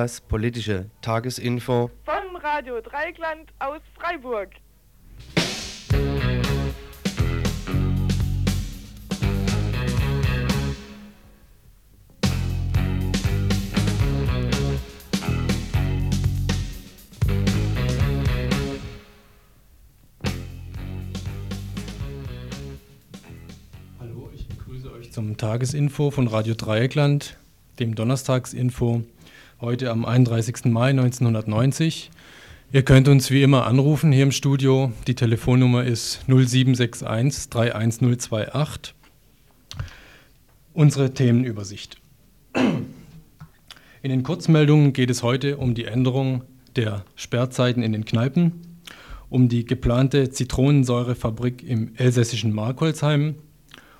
das politische Tagesinfo von Radio Dreigland aus Freiburg. Hallo, ich begrüße euch zum Tagesinfo von Radio Dreieckland, dem Donnerstagsinfo heute am 31. Mai 1990. Ihr könnt uns wie immer anrufen hier im Studio. Die Telefonnummer ist 0761 31028. Unsere Themenübersicht. In den Kurzmeldungen geht es heute um die Änderung der Sperrzeiten in den Kneipen, um die geplante Zitronensäurefabrik im elsässischen Markholzheim,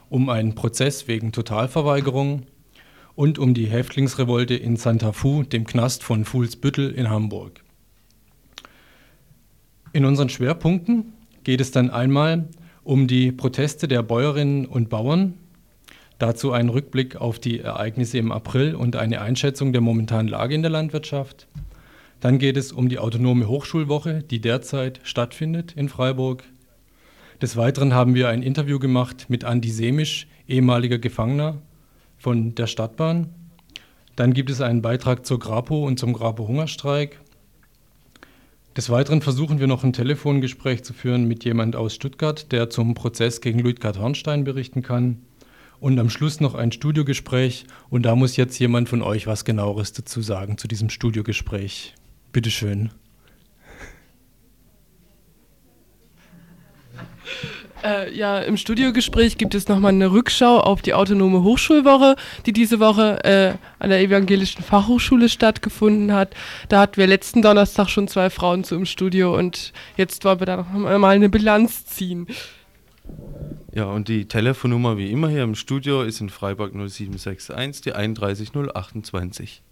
um einen Prozess wegen Totalverweigerung und um die Häftlingsrevolte in Santa Fu, dem Knast von Fuhlsbüttel in Hamburg. In unseren Schwerpunkten geht es dann einmal um die Proteste der Bäuerinnen und Bauern, dazu ein Rückblick auf die Ereignisse im April und eine Einschätzung der momentanen Lage in der Landwirtschaft. Dann geht es um die autonome Hochschulwoche, die derzeit stattfindet in Freiburg. Des Weiteren haben wir ein Interview gemacht mit Andi Semisch, ehemaliger Gefangener von der Stadtbahn. Dann gibt es einen Beitrag zur Grapo und zum Grapo-Hungerstreik. Des Weiteren versuchen wir noch ein Telefongespräch zu führen mit jemand aus Stuttgart, der zum Prozess gegen Luitgard Hornstein berichten kann. Und am Schluss noch ein Studiogespräch. Und da muss jetzt jemand von euch was genaueres dazu sagen zu diesem Studiogespräch. Bitteschön. Äh, ja, im Studiogespräch gibt es nochmal eine Rückschau auf die autonome Hochschulwoche, die diese Woche äh, an der Evangelischen Fachhochschule stattgefunden hat. Da hatten wir letzten Donnerstag schon zwei Frauen zu im Studio und jetzt wollen wir da noch mal eine Bilanz ziehen. Ja, und die Telefonnummer wie immer hier im Studio ist in Freiburg 0761, die 31028.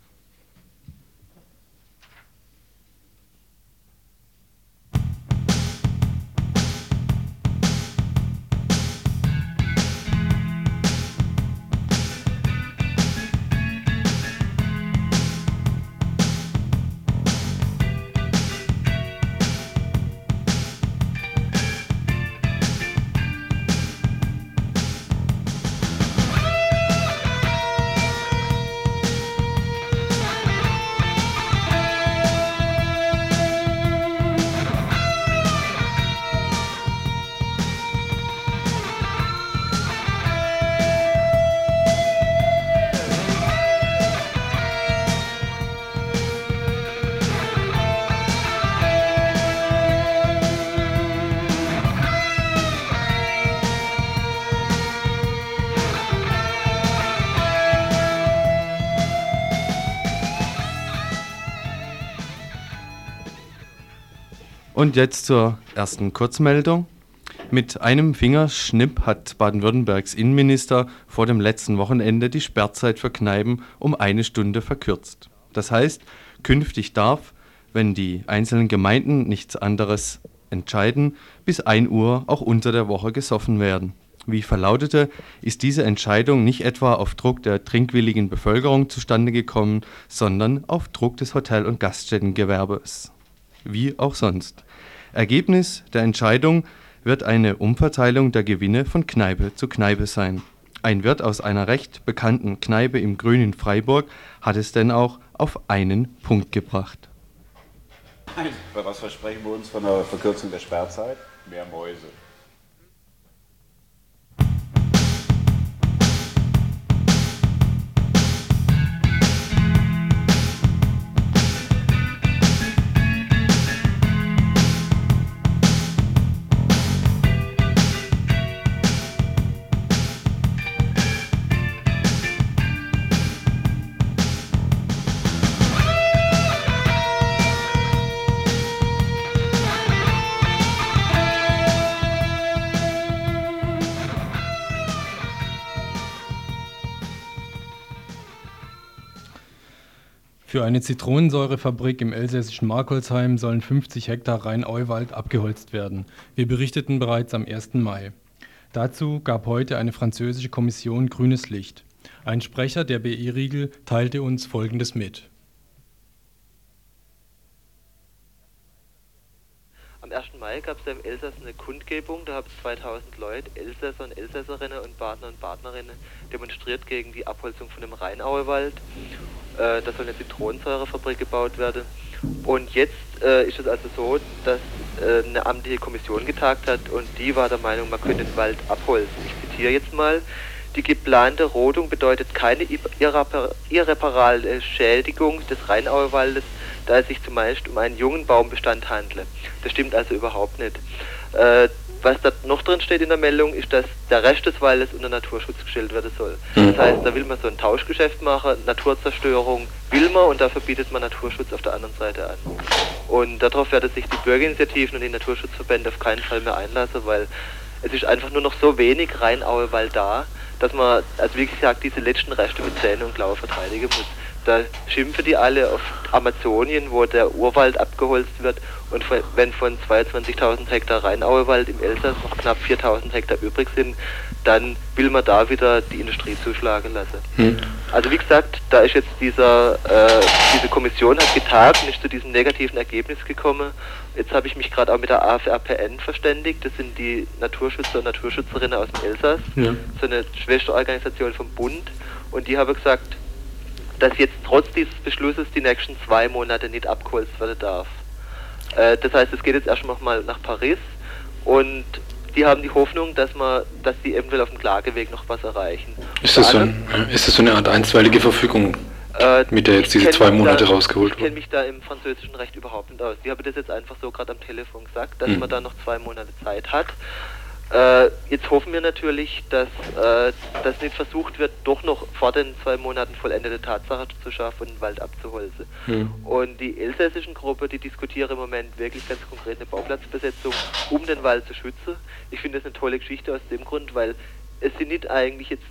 Und jetzt zur ersten Kurzmeldung. Mit einem Fingerschnipp hat Baden-Württembergs Innenminister vor dem letzten Wochenende die Sperrzeit für Kneipen um eine Stunde verkürzt. Das heißt, künftig darf, wenn die einzelnen Gemeinden nichts anderes entscheiden, bis 1 Uhr auch unter der Woche gesoffen werden. Wie verlautete, ist diese Entscheidung nicht etwa auf Druck der trinkwilligen Bevölkerung zustande gekommen, sondern auf Druck des Hotel- und Gaststättengewerbes. Wie auch sonst. Ergebnis der Entscheidung wird eine Umverteilung der Gewinne von Kneipe zu Kneipe sein. Ein Wirt aus einer recht bekannten Kneipe im grünen Freiburg hat es denn auch auf einen Punkt gebracht. Was versprechen wir uns von der Verkürzung der Sperrzeit? Mehr Mäuse. Für eine Zitronensäurefabrik im elsässischen Markolsheim sollen 50 Hektar Rhein-Euwald abgeholzt werden. Wir berichteten bereits am 1. Mai. Dazu gab heute eine französische Kommission grünes Licht. Ein Sprecher der BE Riegel teilte uns Folgendes mit. Am 1. Mai gab es im Elsass eine Kundgebung, da haben 2000 Leute, Elsässer und Elsässerinnen und Partner und Partnerinnen demonstriert gegen die Abholzung von dem Rheinauewald. Äh, da soll eine Zitronensäurefabrik gebaut werden. Und jetzt äh, ist es also so, dass äh, eine amtliche Kommission getagt hat und die war der Meinung, man könnte den Wald abholzen. Ich zitiere jetzt mal. Die geplante Rodung bedeutet keine irreparable Schädigung des Rheinauewaldes, da es sich zumeist um einen jungen Baumbestand handle. Das stimmt also überhaupt nicht. Äh, was da noch drin steht in der Meldung, ist, dass der Rest des Waldes unter Naturschutz gestellt werden soll. Mhm. Das heißt, da will man so ein Tauschgeschäft machen, Naturzerstörung will man und dafür bietet man Naturschutz auf der anderen Seite an. Und darauf werden sich die Bürgerinitiativen und die Naturschutzverbände auf keinen Fall mehr einlassen, weil es ist einfach nur noch so wenig Rheinauewald da, dass man, also wie gesagt, diese letzten Reste mit Zähne und Klaue verteidigen muss. Da schimpfen die alle auf Amazonien, wo der Urwald abgeholzt wird und wenn von 22.000 Hektar Rheinauewald im Elsass noch knapp 4.000 Hektar übrig sind, dann will man da wieder die Industrie zuschlagen lassen. Hm. Also wie gesagt, da ist jetzt dieser, äh, diese Kommission hat getagt und ist zu diesem negativen Ergebnis gekommen. Jetzt habe ich mich gerade auch mit der AFRPN verständigt. Das sind die Naturschützer und Naturschützerinnen aus dem Elsass, ja. so eine Schwesterorganisation vom Bund. Und die haben gesagt, dass jetzt trotz dieses Beschlusses die nächsten zwei Monate nicht abgeholzt werden darf. Äh, das heißt, es geht jetzt erstmal mal nach Paris und die haben die Hoffnung, dass man, dass sie eventuell auf dem Klageweg noch was erreichen. Ist das, so, ein, ist das so eine Art einstweilige Verfügung, äh, mit der jetzt diese zwei Monate da, rausgeholt wird? Ich kenne mich da im französischen Recht überhaupt nicht aus. Die haben das jetzt einfach so gerade am Telefon gesagt, dass hm. man da noch zwei Monate Zeit hat. Äh, jetzt hoffen wir natürlich, dass äh, das nicht versucht wird, doch noch vor den zwei Monaten vollendete Tatsache zu schaffen und den Wald abzuholzen. Hm. Und die elsässischen Gruppe, die diskutieren im Moment wirklich ganz konkret eine Bauplatzbesetzung, um den Wald zu schützen. Ich finde das eine tolle Geschichte aus dem Grund, weil es sind nicht eigentlich jetzt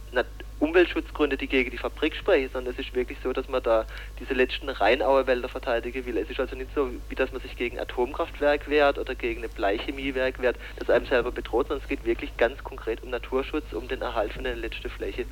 Umweltschutzgründe, die gegen die Fabrik sprechen, sondern es ist wirklich so, dass man da diese letzten Rheinauer Wälder verteidigen will. Es ist also nicht so, wie dass man sich gegen Atomkraftwerk wehrt oder gegen eine Bleichemiewerk wehrt, das einem selber bedroht, sondern es geht wirklich ganz konkret um Naturschutz, um den Erhalt von der letzten Fläche.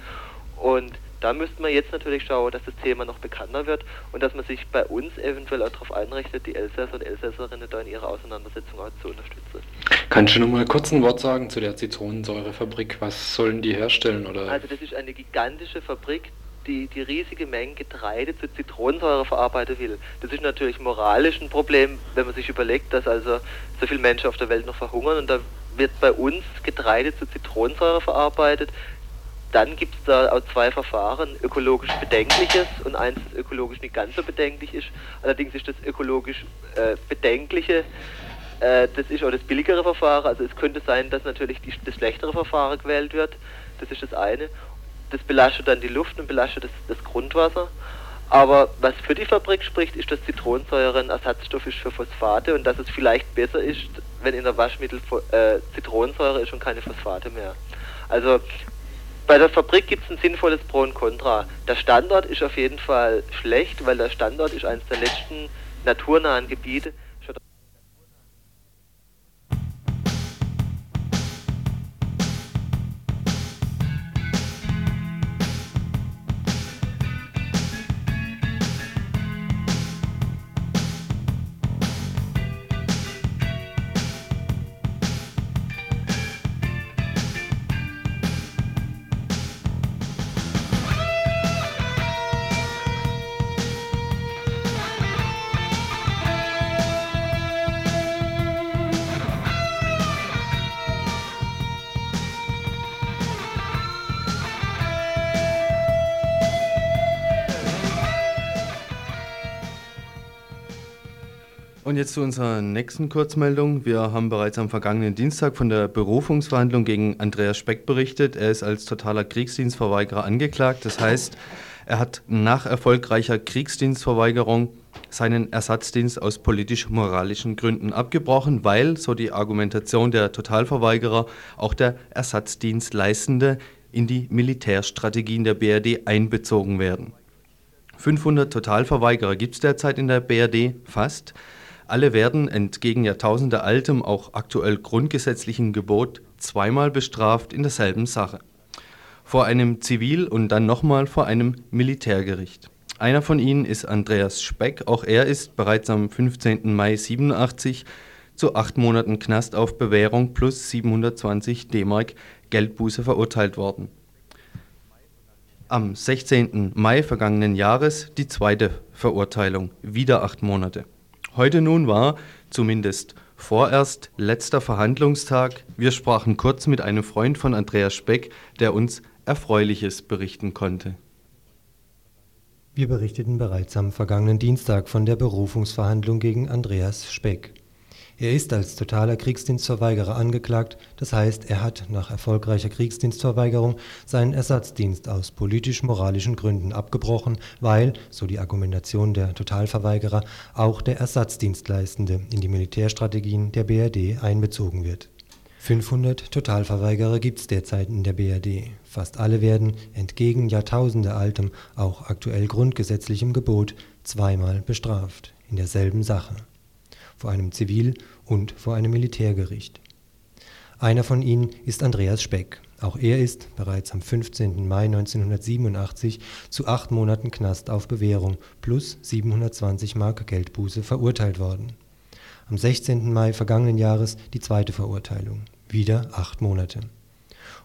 Und da müsste man jetzt natürlich schauen, dass das Thema noch bekannter wird und dass man sich bei uns eventuell auch darauf einrichtet, die Elsässer und Elsässerinnen da in ihrer Auseinandersetzung auch zu unterstützen. Kannst du noch mal kurz ein Wort sagen zu der Zitronensäurefabrik? Was sollen die herstellen? Oder? Also das ist eine gigantische Fabrik, die die riesige Mengen Getreide zu Zitronensäure verarbeiten will. Das ist natürlich moralisch ein Problem, wenn man sich überlegt, dass also so viele Menschen auf der Welt noch verhungern und da wird bei uns Getreide zu Zitronensäure verarbeitet. Dann gibt es da zwei Verfahren, ökologisch bedenkliches und eins, das ökologisch nicht ganz so bedenklich ist. Allerdings ist das ökologisch äh, bedenkliche, äh, das ist auch das billigere Verfahren. Also es könnte sein, dass natürlich die, das schlechtere Verfahren gewählt wird. Das ist das eine. Das belastet dann die Luft und belastet das, das Grundwasser. Aber was für die Fabrik spricht, ist, dass Zitronensäure ein Ersatzstoff ist für Phosphate und dass es vielleicht besser ist, wenn in der Waschmittel äh, Zitronensäure ist und keine Phosphate mehr. Also bei der Fabrik gibt es ein sinnvolles Pro und Contra. Der Standort ist auf jeden Fall schlecht, weil der Standort ist eines der letzten naturnahen Gebiete, Und jetzt zu unserer nächsten Kurzmeldung. Wir haben bereits am vergangenen Dienstag von der Berufungsverhandlung gegen Andreas Speck berichtet. Er ist als totaler Kriegsdienstverweigerer angeklagt. Das heißt, er hat nach erfolgreicher Kriegsdienstverweigerung seinen Ersatzdienst aus politisch-moralischen Gründen abgebrochen, weil, so die Argumentation der Totalverweigerer, auch der Ersatzdienstleistende in die Militärstrategien der BRD einbezogen werden. 500 Totalverweigerer gibt es derzeit in der BRD, fast. Alle werden entgegen jahrtausendealtem, auch aktuell grundgesetzlichen Gebot zweimal bestraft in derselben Sache. Vor einem Zivil- und dann nochmal vor einem Militärgericht. Einer von ihnen ist Andreas Speck. Auch er ist bereits am 15. Mai 87 zu acht Monaten Knast auf Bewährung plus 720 D-Mark Geldbuße verurteilt worden. Am 16. Mai vergangenen Jahres die zweite Verurteilung, wieder acht Monate. Heute nun war, zumindest vorerst, letzter Verhandlungstag. Wir sprachen kurz mit einem Freund von Andreas Speck, der uns Erfreuliches berichten konnte. Wir berichteten bereits am vergangenen Dienstag von der Berufungsverhandlung gegen Andreas Speck. Er ist als totaler Kriegsdienstverweigerer angeklagt, das heißt, er hat nach erfolgreicher Kriegsdienstverweigerung seinen Ersatzdienst aus politisch-moralischen Gründen abgebrochen, weil, so die Argumentation der Totalverweigerer, auch der Ersatzdienstleistende in die Militärstrategien der BRD einbezogen wird 500 Totalverweigerer gibt es derzeit in der BRD. Fast alle werden, entgegen jahrtausendealtem, auch aktuell grundgesetzlichem Gebot, zweimal bestraft, in derselben Sache. Vor einem Zivil- und vor einem Militärgericht. Einer von ihnen ist Andreas Speck. Auch er ist bereits am 15. Mai 1987 zu acht Monaten Knast auf Bewährung plus 720 Mark Geldbuße verurteilt worden. Am 16. Mai vergangenen Jahres die zweite Verurteilung wieder acht Monate.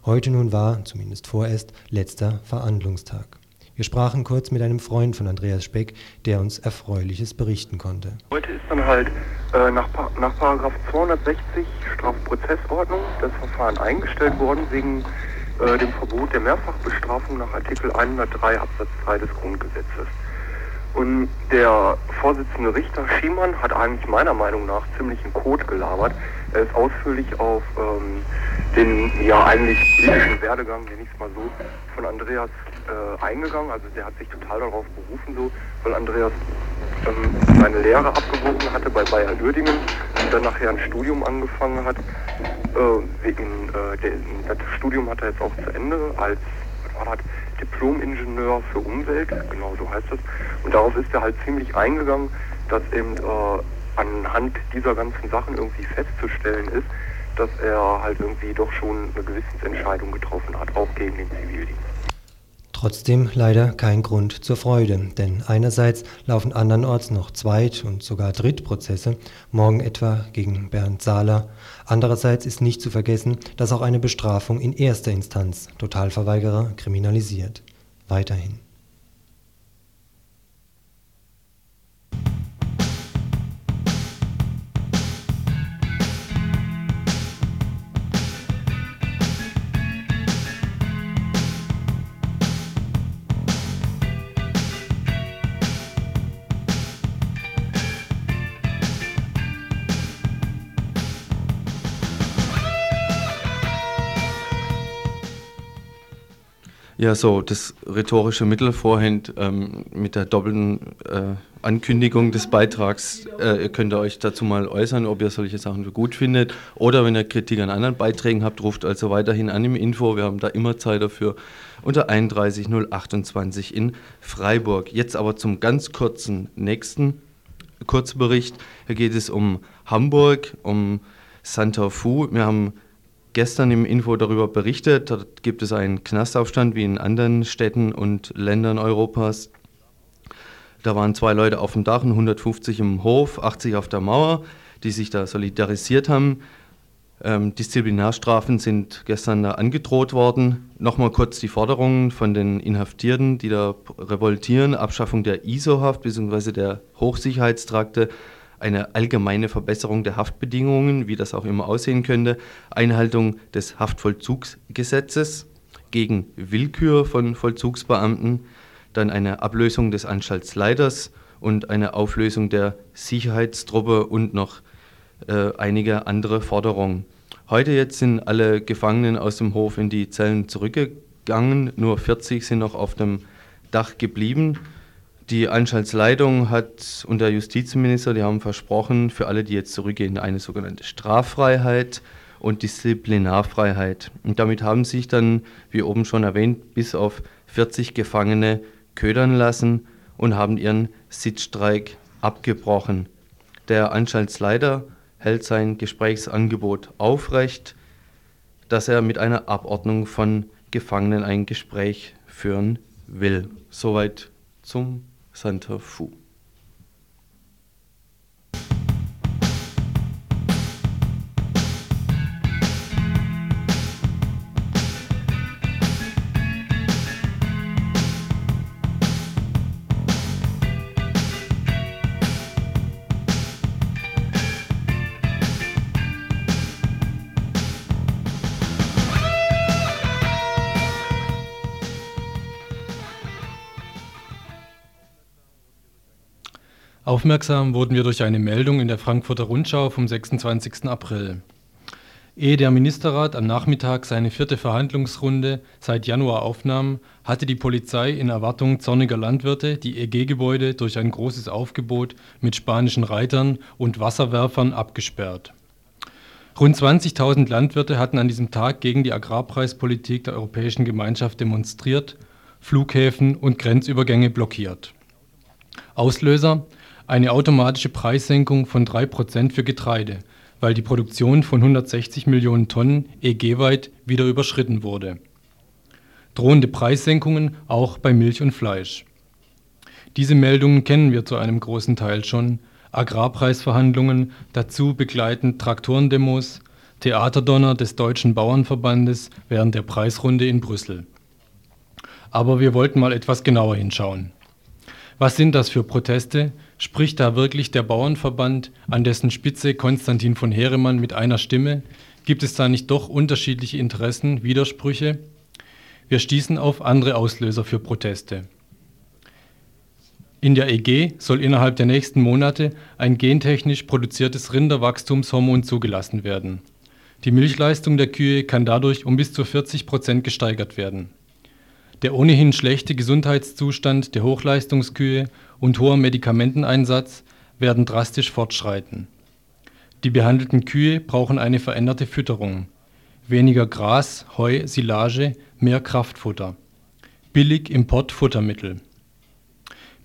Heute nun war, zumindest vorerst, letzter Verhandlungstag. Wir sprachen kurz mit einem Freund von Andreas Speck, der uns Erfreuliches berichten konnte. Heute ist dann halt äh, nach, nach 260 Strafprozessordnung das Verfahren eingestellt worden wegen äh, dem Verbot der Mehrfachbestrafung nach Artikel 103 Absatz 3 des Grundgesetzes. Und der Vorsitzende Richter Schiemann hat eigentlich meiner Meinung nach ziemlich einen Code gelabert. Er ist ausführlich auf ähm, den ja eigentlich politischen Werdegang, nenne ich mal so, von Andreas äh, eingegangen. Also der hat sich total darauf berufen, so, weil Andreas ähm, seine Lehre abgebrochen hatte bei Bayer Uerdingen und dann nachher ein Studium angefangen hat. Äh, wegen, äh, der, das Studium hat er jetzt auch zu Ende als war das, Diplom-Ingenieur für Umwelt, genau so heißt es. Und darauf ist er halt ziemlich eingegangen, dass eben äh, anhand dieser ganzen Sachen irgendwie festzustellen ist, dass er halt irgendwie doch schon eine Gewissensentscheidung getroffen hat, auch gegen den Zivildienst. Trotzdem leider kein Grund zur Freude, denn einerseits laufen andernorts noch Zweit- und sogar Drittprozesse, morgen etwa gegen Bernd Sahler. Andererseits ist nicht zu vergessen, dass auch eine Bestrafung in erster Instanz Totalverweigerer kriminalisiert. Weiterhin. Ja, so, das rhetorische Mittel vorhin ähm, mit der doppelten äh, Ankündigung des Beitrags, äh, könnt ihr euch dazu mal äußern, ob ihr solche Sachen gut findet. Oder wenn ihr Kritik an anderen Beiträgen habt, ruft also weiterhin an im Info. Wir haben da immer Zeit dafür. Unter 31028 in Freiburg. Jetzt aber zum ganz kurzen nächsten Kurzbericht. Hier geht es um Hamburg, um Santa Fu. Wir haben gestern im Info darüber berichtet. Dort gibt es einen Knastaufstand wie in anderen Städten und Ländern Europas. Da waren zwei Leute auf dem Dach, 150 im Hof, 80 auf der Mauer, die sich da solidarisiert haben. Ähm, Disziplinarstrafen sind gestern da angedroht worden. Nochmal kurz die Forderungen von den Inhaftierten, die da revoltieren. Abschaffung der ISO-Haft bzw. der Hochsicherheitstrakte eine allgemeine Verbesserung der Haftbedingungen, wie das auch immer aussehen könnte, Einhaltung des Haftvollzugsgesetzes gegen Willkür von Vollzugsbeamten, dann eine Ablösung des Anstaltsleiters und eine Auflösung der Sicherheitstruppe und noch äh, einige andere Forderungen. Heute jetzt sind alle Gefangenen aus dem Hof in die Zellen zurückgegangen, nur 40 sind noch auf dem Dach geblieben. Die Anstaltsleitung hat und der Justizminister, die haben versprochen, für alle, die jetzt zurückgehen, eine sogenannte Straffreiheit und Disziplinarfreiheit. Und damit haben sich dann, wie oben schon erwähnt, bis auf 40 Gefangene ködern lassen und haben ihren Sitzstreik abgebrochen. Der Anstaltsleiter hält sein Gesprächsangebot aufrecht, dass er mit einer Abordnung von Gefangenen ein Gespräch führen will. Soweit zum Santa Fu. Aufmerksam wurden wir durch eine Meldung in der Frankfurter Rundschau vom 26. April. Ehe der Ministerrat am Nachmittag seine vierte Verhandlungsrunde seit Januar aufnahm, hatte die Polizei in Erwartung zorniger Landwirte die EG-Gebäude durch ein großes Aufgebot mit spanischen Reitern und Wasserwerfern abgesperrt. Rund 20.000 Landwirte hatten an diesem Tag gegen die Agrarpreispolitik der Europäischen Gemeinschaft demonstriert, Flughäfen und Grenzübergänge blockiert. Auslöser eine automatische Preissenkung von 3% für Getreide, weil die Produktion von 160 Millionen Tonnen EG-weit wieder überschritten wurde. Drohende Preissenkungen auch bei Milch und Fleisch. Diese Meldungen kennen wir zu einem großen Teil schon. Agrarpreisverhandlungen, dazu begleitend Traktorendemos, Theaterdonner des Deutschen Bauernverbandes während der Preisrunde in Brüssel. Aber wir wollten mal etwas genauer hinschauen. Was sind das für Proteste? Spricht da wirklich der Bauernverband, an dessen Spitze Konstantin von Heeremann mit einer Stimme? Gibt es da nicht doch unterschiedliche Interessen, Widersprüche? Wir stießen auf andere Auslöser für Proteste. In der EG soll innerhalb der nächsten Monate ein gentechnisch produziertes Rinderwachstumshormon zugelassen werden. Die Milchleistung der Kühe kann dadurch um bis zu 40 Prozent gesteigert werden. Der ohnehin schlechte Gesundheitszustand der Hochleistungskühe und hoher Medikamenteneinsatz werden drastisch fortschreiten. Die behandelten Kühe brauchen eine veränderte Fütterung. Weniger Gras, Heu, Silage, mehr Kraftfutter. Billig Importfuttermittel.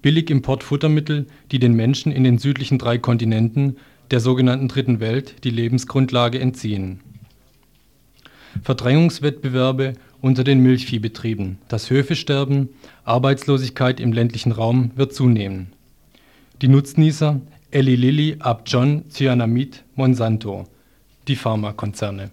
Billig Importfuttermittel, die den Menschen in den südlichen drei Kontinenten, der sogenannten Dritten Welt, die Lebensgrundlage entziehen. Verdrängungswettbewerbe unter den Milchviehbetrieben, das Höfesterben, Arbeitslosigkeit im ländlichen Raum wird zunehmen. Die Nutznießer Eli Lilly, Upjohn, Cyanamid, Monsanto, die Pharmakonzerne.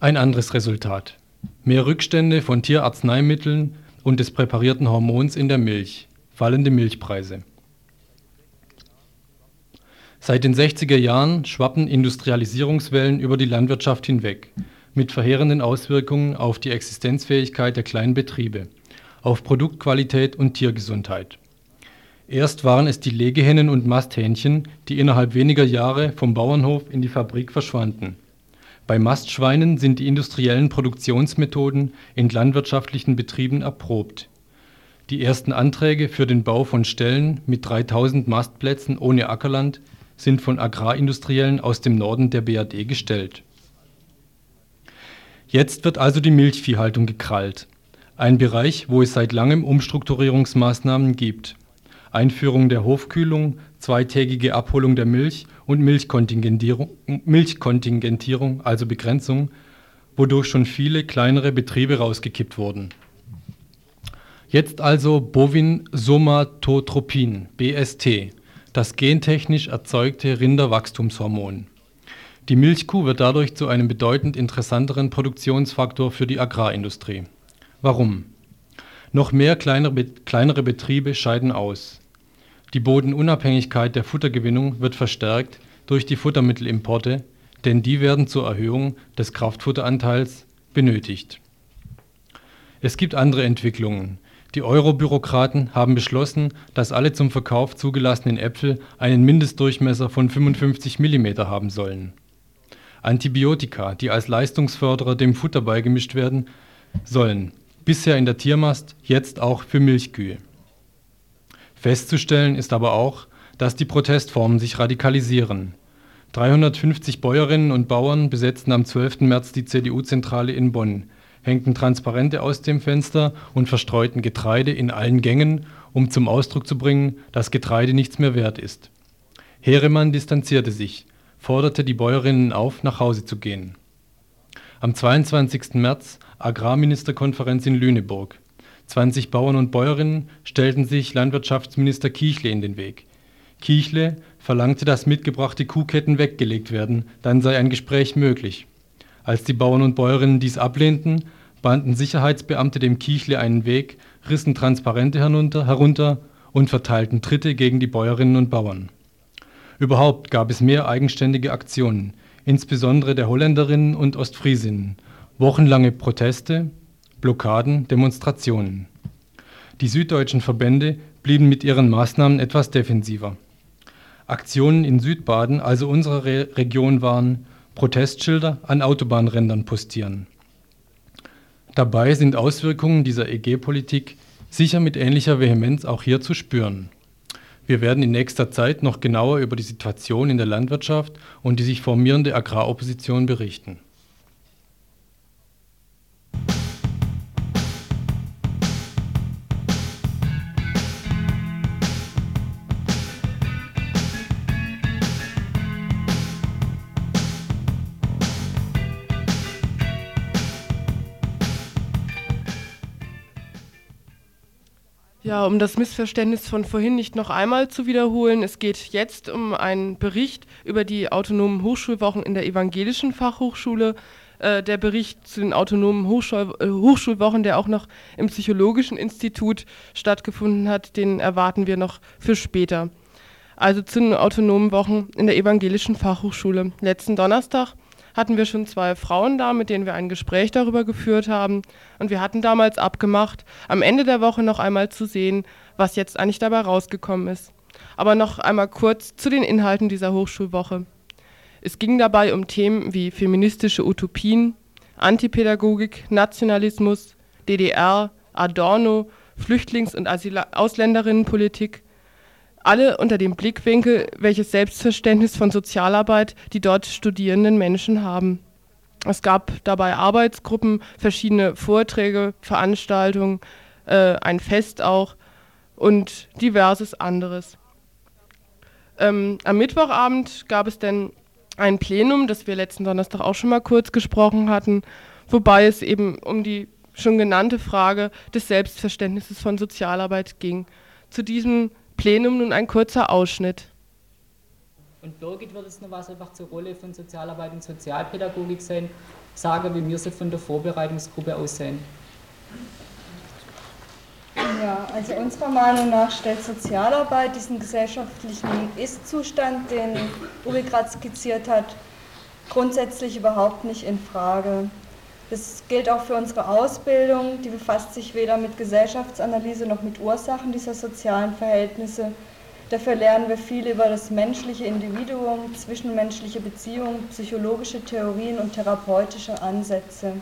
Ein anderes Resultat. Mehr Rückstände von Tierarzneimitteln und des präparierten Hormons in der Milch, fallende Milchpreise. Seit den 60er Jahren schwappen Industrialisierungswellen über die Landwirtschaft hinweg mit verheerenden Auswirkungen auf die Existenzfähigkeit der kleinen Betriebe, auf Produktqualität und Tiergesundheit. Erst waren es die Legehennen und Masthähnchen, die innerhalb weniger Jahre vom Bauernhof in die Fabrik verschwanden. Bei Mastschweinen sind die industriellen Produktionsmethoden in landwirtschaftlichen Betrieben erprobt. Die ersten Anträge für den Bau von Ställen mit 3000 Mastplätzen ohne Ackerland sind von Agrarindustriellen aus dem Norden der BRD gestellt Jetzt wird also die Milchviehhaltung gekrallt, ein Bereich, wo es seit langem Umstrukturierungsmaßnahmen gibt. (Einführung der Hofkühlung, zweitägige Abholung der Milch und Milchkontingentierung, also Begrenzung, wodurch schon viele kleinere Betriebe rausgekippt wurden. Jetzt also Bovin-Somatotropin (BST), das gentechnisch erzeugte Rinderwachstumshormon die Milchkuh wird dadurch zu einem bedeutend interessanteren Produktionsfaktor für die Agrarindustrie. Warum? Noch mehr kleinere Betriebe scheiden aus. Die Bodenunabhängigkeit der Futtergewinnung wird verstärkt durch die Futtermittelimporte, denn die werden zur Erhöhung des Kraftfutteranteils benötigt. Es gibt andere Entwicklungen. Die Euro-Bürokraten haben beschlossen, dass alle zum Verkauf zugelassenen Äpfel einen Mindestdurchmesser von 55 mm haben sollen Antibiotika, die als Leistungsförderer dem Futter beigemischt werden sollen, bisher in der Tiermast, jetzt auch für Milchkühe. Festzustellen ist aber auch, dass die Protestformen sich radikalisieren. 350 Bäuerinnen und Bauern besetzten am 12. März die CDU-Zentrale in Bonn, hängten Transparente aus dem Fenster und verstreuten Getreide in allen Gängen, um zum Ausdruck zu bringen, dass Getreide nichts mehr wert ist. Heeremann distanzierte sich forderte die Bäuerinnen auf, nach Hause zu gehen. Am 22. März Agrarministerkonferenz in Lüneburg. 20 Bauern und Bäuerinnen stellten sich Landwirtschaftsminister Kiechle in den Weg. Kiechle verlangte, dass mitgebrachte Kuhketten weggelegt werden, dann sei ein Gespräch möglich. Als die Bauern und Bäuerinnen dies ablehnten, banden Sicherheitsbeamte dem Kiechle einen Weg, rissen Transparente herunter, herunter und verteilten Tritte gegen die Bäuerinnen und Bauern Überhaupt gab es mehr eigenständige Aktionen, insbesondere der Holländerinnen und Ostfriesinnen, wochenlange Proteste, Blockaden, Demonstrationen. Die süddeutschen Verbände blieben mit ihren Maßnahmen etwas defensiver. Aktionen in Südbaden, also unserer Re Region, waren Protestschilder an Autobahnrändern postieren. Dabei sind Auswirkungen dieser EG-Politik sicher mit ähnlicher Vehemenz auch hier zu spüren. Wir werden in nächster Zeit noch genauer über die Situation in der Landwirtschaft und die sich formierende Agraropposition berichten. Ja, um das Missverständnis von vorhin nicht noch einmal zu wiederholen, es geht jetzt um einen Bericht über die autonomen Hochschulwochen in der evangelischen Fachhochschule. Äh, der Bericht zu den autonomen Hochschul äh, Hochschulwochen, der auch noch im Psychologischen Institut stattgefunden hat, den erwarten wir noch für später. Also zu den autonomen Wochen in der evangelischen Fachhochschule. Letzten Donnerstag hatten wir schon zwei Frauen da, mit denen wir ein Gespräch darüber geführt haben. Und wir hatten damals abgemacht, am Ende der Woche noch einmal zu sehen, was jetzt eigentlich dabei rausgekommen ist. Aber noch einmal kurz zu den Inhalten dieser Hochschulwoche. Es ging dabei um Themen wie feministische Utopien, Antipädagogik, Nationalismus, DDR, Adorno, Flüchtlings- und Ausländerinnenpolitik, alle unter dem Blickwinkel, welches Selbstverständnis von Sozialarbeit die dort studierenden Menschen haben. Es gab dabei Arbeitsgruppen, verschiedene Vorträge, Veranstaltungen, äh, ein Fest auch und diverses anderes. Ähm, am Mittwochabend gab es dann ein Plenum, das wir letzten Donnerstag auch schon mal kurz gesprochen hatten, wobei es eben um die schon genannte Frage des Selbstverständnisses von Sozialarbeit ging. Zu diesem Plenum nun ein kurzer Ausschnitt. Und Birgit wird es noch was einfach zur Rolle von Sozialarbeit und Sozialpädagogik sein, sagen, wie wir sie von der Vorbereitungsgruppe aussehen. Ja, also unserer Meinung nach stellt Sozialarbeit diesen gesellschaftlichen Ist-Zustand, den Uri gerade skizziert hat, grundsätzlich überhaupt nicht in Frage. Das gilt auch für unsere Ausbildung, die befasst sich weder mit Gesellschaftsanalyse noch mit Ursachen dieser sozialen Verhältnisse. Dafür lernen wir viel über das menschliche Individuum, zwischenmenschliche Beziehungen, psychologische Theorien und therapeutische Ansätze.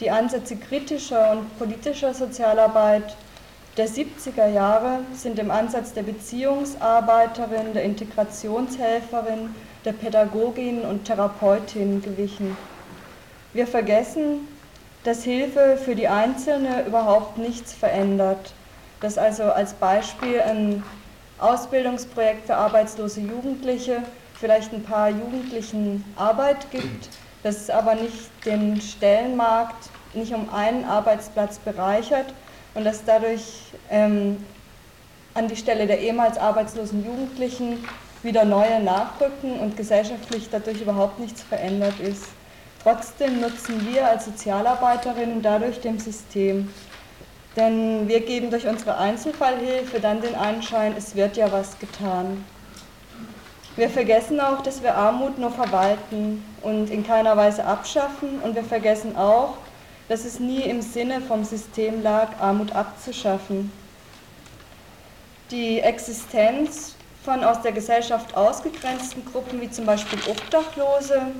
Die Ansätze kritischer und politischer Sozialarbeit der 70er Jahre sind dem Ansatz der Beziehungsarbeiterin, der Integrationshelferin, der Pädagogin und Therapeutin gewichen. Wir vergessen, dass Hilfe für die Einzelne überhaupt nichts verändert. Dass also als Beispiel ein Ausbildungsprojekt für arbeitslose Jugendliche vielleicht ein paar Jugendlichen Arbeit gibt, dass es aber nicht den Stellenmarkt nicht um einen Arbeitsplatz bereichert und dass dadurch ähm, an die Stelle der ehemals arbeitslosen Jugendlichen wieder neue nachrücken und gesellschaftlich dadurch überhaupt nichts verändert ist. Trotzdem nutzen wir als Sozialarbeiterinnen dadurch dem System. Denn wir geben durch unsere Einzelfallhilfe dann den Anschein, es wird ja was getan. Wir vergessen auch, dass wir Armut nur verwalten und in keiner Weise abschaffen. Und wir vergessen auch, dass es nie im Sinne vom System lag, Armut abzuschaffen. Die Existenz von aus der Gesellschaft ausgegrenzten Gruppen, wie zum Beispiel Obdachlose,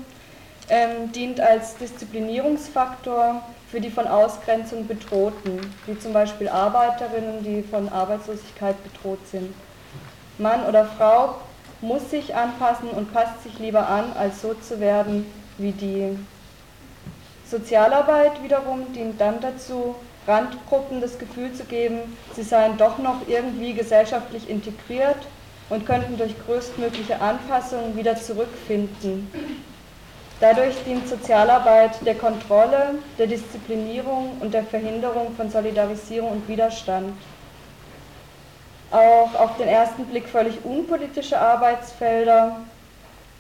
ähm, dient als Disziplinierungsfaktor für die von Ausgrenzung Bedrohten, wie zum Beispiel Arbeiterinnen, die von Arbeitslosigkeit bedroht sind. Mann oder Frau muss sich anpassen und passt sich lieber an, als so zu werden wie die. Sozialarbeit wiederum dient dann dazu, Randgruppen das Gefühl zu geben, sie seien doch noch irgendwie gesellschaftlich integriert und könnten durch größtmögliche Anpassungen wieder zurückfinden Dadurch dient Sozialarbeit der Kontrolle, der Disziplinierung und der Verhinderung von Solidarisierung und Widerstand. Auch auf den ersten Blick völlig unpolitische Arbeitsfelder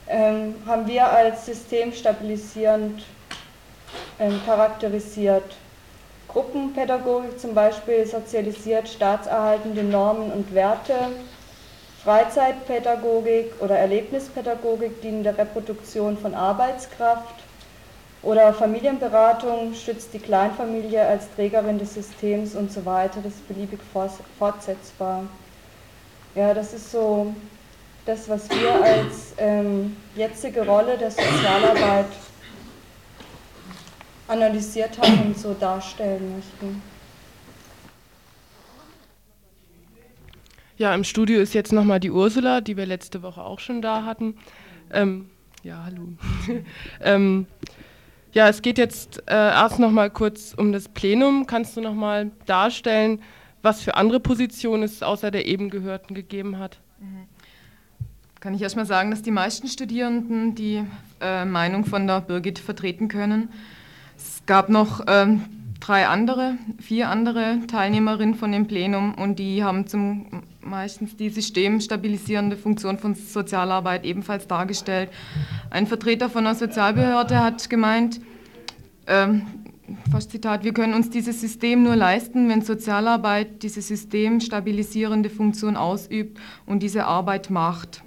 ähm, haben wir als systemstabilisierend ähm, charakterisiert. Gruppenpädagogik zum Beispiel sozialisiert staatserhaltende Normen und Werte, Freizeitpädagogik oder Erlebnispädagogik dienen der Reproduktion von Arbeitskraft Oder Familienberatung stützt die Kleinfamilie als Trägerin des Systems und so weiter. Das ist beliebig fortsetzbar. Ja, das ist so das, was wir als ähm, jetzige Rolle der Sozialarbeit analysiert haben und so darstellen möchten. Ja, im Studio ist jetzt nochmal die Ursula, die wir letzte Woche auch schon da hatten. Ähm, ja, hallo. ähm, ja, es geht jetzt äh, erst nochmal kurz um das Plenum. Kannst du nochmal darstellen, was für andere Positionen es außer der eben gehörten gegeben hat? Mhm. Kann ich erstmal sagen, dass die meisten Studierenden die äh, Meinung von der Birgit vertreten können. Es gab noch ähm, drei andere, vier andere Teilnehmerinnen von dem Plenum und die haben zum meistens die systemstabilisierende Funktion von Sozialarbeit ebenfalls dargestellt. Ein Vertreter von einer Sozialbehörde hat gemeint, ähm, fast Zitat, wir können uns dieses System nur leisten, wenn Sozialarbeit diese systemstabilisierende Funktion ausübt und diese Arbeit macht.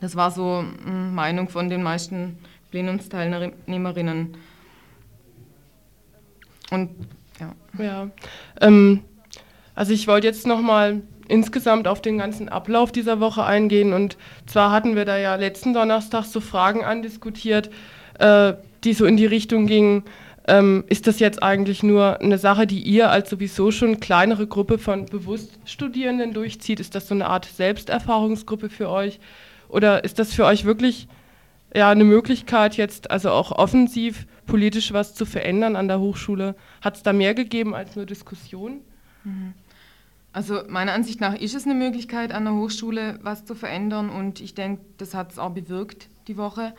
Das war so eine Meinung von den meisten Plenumsteilnehmerinnen. Und ja. ja ähm, also ich wollte jetzt nochmal insgesamt auf den ganzen Ablauf dieser Woche eingehen. Und zwar hatten wir da ja letzten Donnerstag so Fragen andiskutiert, äh, die so in die Richtung gingen, ähm, ist das jetzt eigentlich nur eine Sache, die ihr als sowieso schon kleinere Gruppe von Bewusststudierenden durchzieht? Ist das so eine Art Selbsterfahrungsgruppe für euch? Oder ist das für euch wirklich ja, eine Möglichkeit, jetzt also auch offensiv politisch was zu verändern an der Hochschule? Hat es da mehr gegeben als nur Diskussion? Mhm. Also meiner Ansicht nach ist es eine Möglichkeit, an der Hochschule was zu verändern und ich denke, das hat es auch bewirkt die Woche.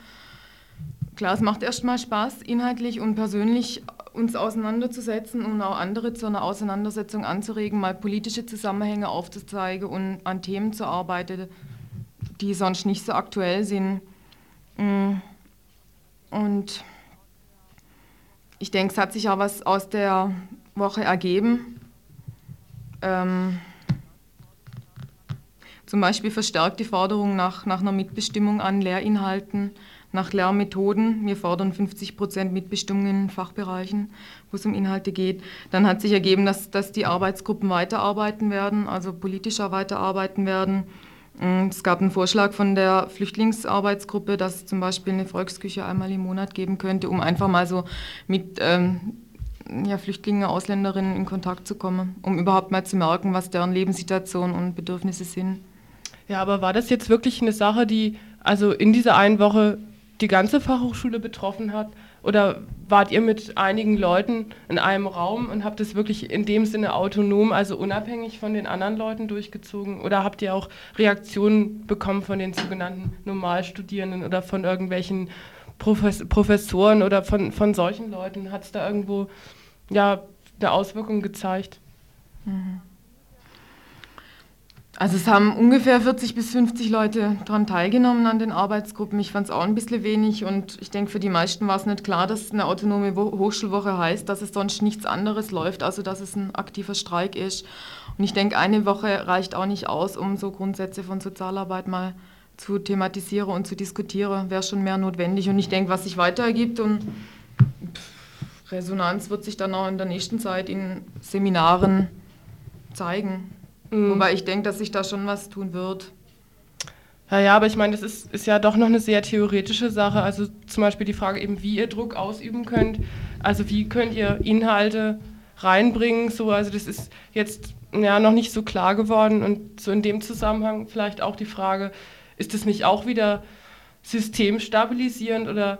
Klar, es macht erstmal Spaß, inhaltlich und persönlich uns auseinanderzusetzen und auch andere zu einer Auseinandersetzung anzuregen, mal politische Zusammenhänge aufzuzeigen und an Themen zu arbeiten, die sonst nicht so aktuell sind. Mm. Und ich denke, es hat sich auch was aus der Woche ergeben. Ähm, zum Beispiel verstärkt die Forderung nach, nach einer Mitbestimmung an Lehrinhalten, nach Lehrmethoden. Wir fordern 50 Prozent Mitbestimmung in Fachbereichen, wo es um Inhalte geht. Dann hat sich ergeben, dass, dass die Arbeitsgruppen weiterarbeiten werden, also politischer weiterarbeiten werden. Mm, es gab einen Vorschlag von der Flüchtlingsarbeitsgruppe, dass es zum Beispiel eine Volksküche einmal im Monat geben könnte, um einfach mal so mit ähm, ja, Flüchtlinge, Ausländerinnen in Kontakt zu kommen, um überhaupt mal zu merken, was deren Lebenssituation und Bedürfnisse sind. Ja, aber war das jetzt wirklich eine Sache, die also in dieser einen Woche die ganze Fachhochschule betroffen hat? Oder wart ihr mit einigen Leuten in einem Raum und habt es wirklich in dem Sinne autonom, also unabhängig von den anderen Leuten durchgezogen? Oder habt ihr auch Reaktionen bekommen von den sogenannten Normalstudierenden oder von irgendwelchen Profes Professoren oder von, von solchen Leuten? Hat es da irgendwo ja, eine Auswirkung gezeigt? Mhm. Also es haben ungefähr 40 bis 50 Leute daran teilgenommen an den Arbeitsgruppen. Ich fand es auch ein bisschen wenig und ich denke, für die meisten war es nicht klar, dass eine autonome Hochschulwoche heißt, dass es sonst nichts anderes läuft, also dass es ein aktiver Streik ist. Und ich denke, eine Woche reicht auch nicht aus, um so Grundsätze von Sozialarbeit mal zu thematisieren und zu diskutieren, wäre schon mehr notwendig. Und ich denke, was sich weiter ergibt und Resonanz wird sich dann auch in der nächsten Zeit in Seminaren zeigen. Mhm. Wobei ich denke, dass sich da schon was tun wird. Ja, ja, aber ich meine, das ist, ist ja doch noch eine sehr theoretische Sache. Also zum Beispiel die Frage eben, wie ihr Druck ausüben könnt. Also wie könnt ihr Inhalte reinbringen? So, also das ist jetzt ja noch nicht so klar geworden. Und so in dem Zusammenhang vielleicht auch die Frage, ist das nicht auch wieder systemstabilisierend oder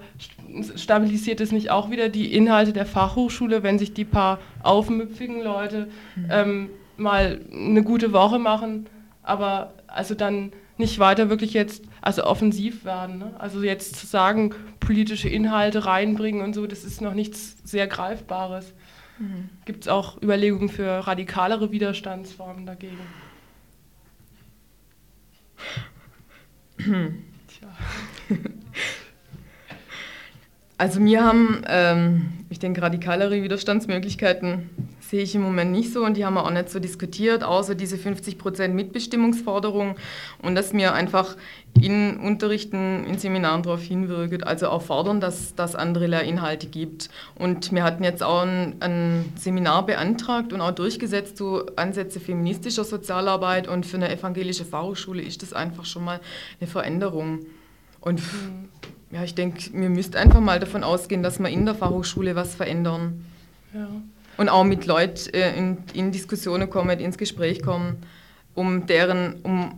stabilisiert es nicht auch wieder die Inhalte der Fachhochschule, wenn sich die paar aufmüpfigen Leute mhm. ähm, mal eine gute Woche machen, aber also dann nicht weiter wirklich jetzt, also offensiv werden. Ne? Also jetzt zu sagen, politische Inhalte reinbringen und so, das ist noch nichts sehr Greifbares. Mhm. Gibt es auch Überlegungen für radikalere Widerstandsformen dagegen? Also wir haben, ähm, ich denke, radikalere Widerstandsmöglichkeiten sehe ich im Moment nicht so und die haben wir auch nicht so diskutiert, außer diese 50% Mitbestimmungsforderung und dass wir einfach in Unterrichten, in Seminaren darauf hinwirken, also auch fordern, dass es andere Lehrinhalte gibt. Und wir hatten jetzt auch ein, ein Seminar beantragt und auch durchgesetzt zu Ansätze feministischer Sozialarbeit und für eine evangelische Fachhochschule ist das einfach schon mal eine Veränderung. Und ja, ich denke, wir müssten einfach mal davon ausgehen, dass wir in der Fachhochschule was verändern. Ja und auch mit Leuten äh, in, in, Diskussionen kommen, ins Gespräch kommen, um deren, um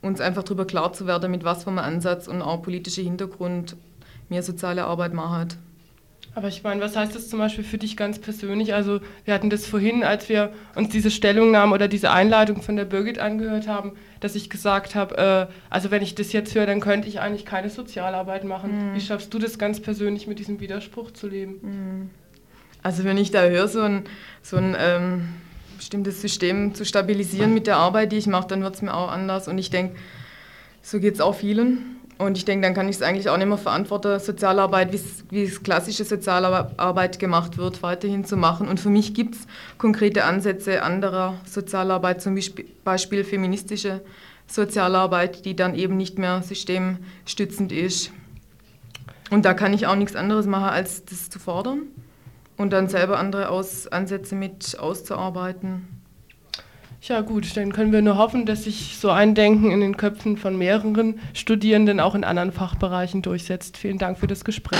uns einfach darüber klar zu werden, mit was für einem Ansatz und auch politischer Hintergrund mir soziale Arbeit macht. Aber ich meine, was heißt das zum Beispiel für dich ganz persönlich? Also wir hatten das vorhin, als wir uns diese Stellungnahme oder diese Einleitung von der Birgit angehört haben, dass ich gesagt habe, äh, also wenn ich das jetzt höre, dann könnte ich eigentlich keine Sozialarbeit machen. Mhm. Wie schaffst du das ganz persönlich mit diesem Widerspruch zu leben? Mhm. Also wenn ich da höre, so ein, so ein ähm, bestimmtes System zu stabilisieren mit der Arbeit, die ich mache, dann wird es mir auch anders. Und ich denke, so geht es auch vielen. Und ich denke, dann kann ich es eigentlich auch nicht mehr verantworten, Sozialarbeit, wie es klassische Sozialarbeit gemacht wird, weiterhin zu machen. Und für mich gibt es konkrete Ansätze anderer Sozialarbeit, zum Beispiel feministische Sozialarbeit, die dann eben nicht mehr systemstützend ist. Und da kann ich auch nichts anderes machen, als das zu fordern und dann selber andere Aus Ansätze mit auszuarbeiten. Ja gut, dann können wir nur hoffen, dass sich so ein Denken in den Köpfen von mehreren Studierenden auch in anderen Fachbereichen durchsetzt. Vielen Dank für das Gespräch.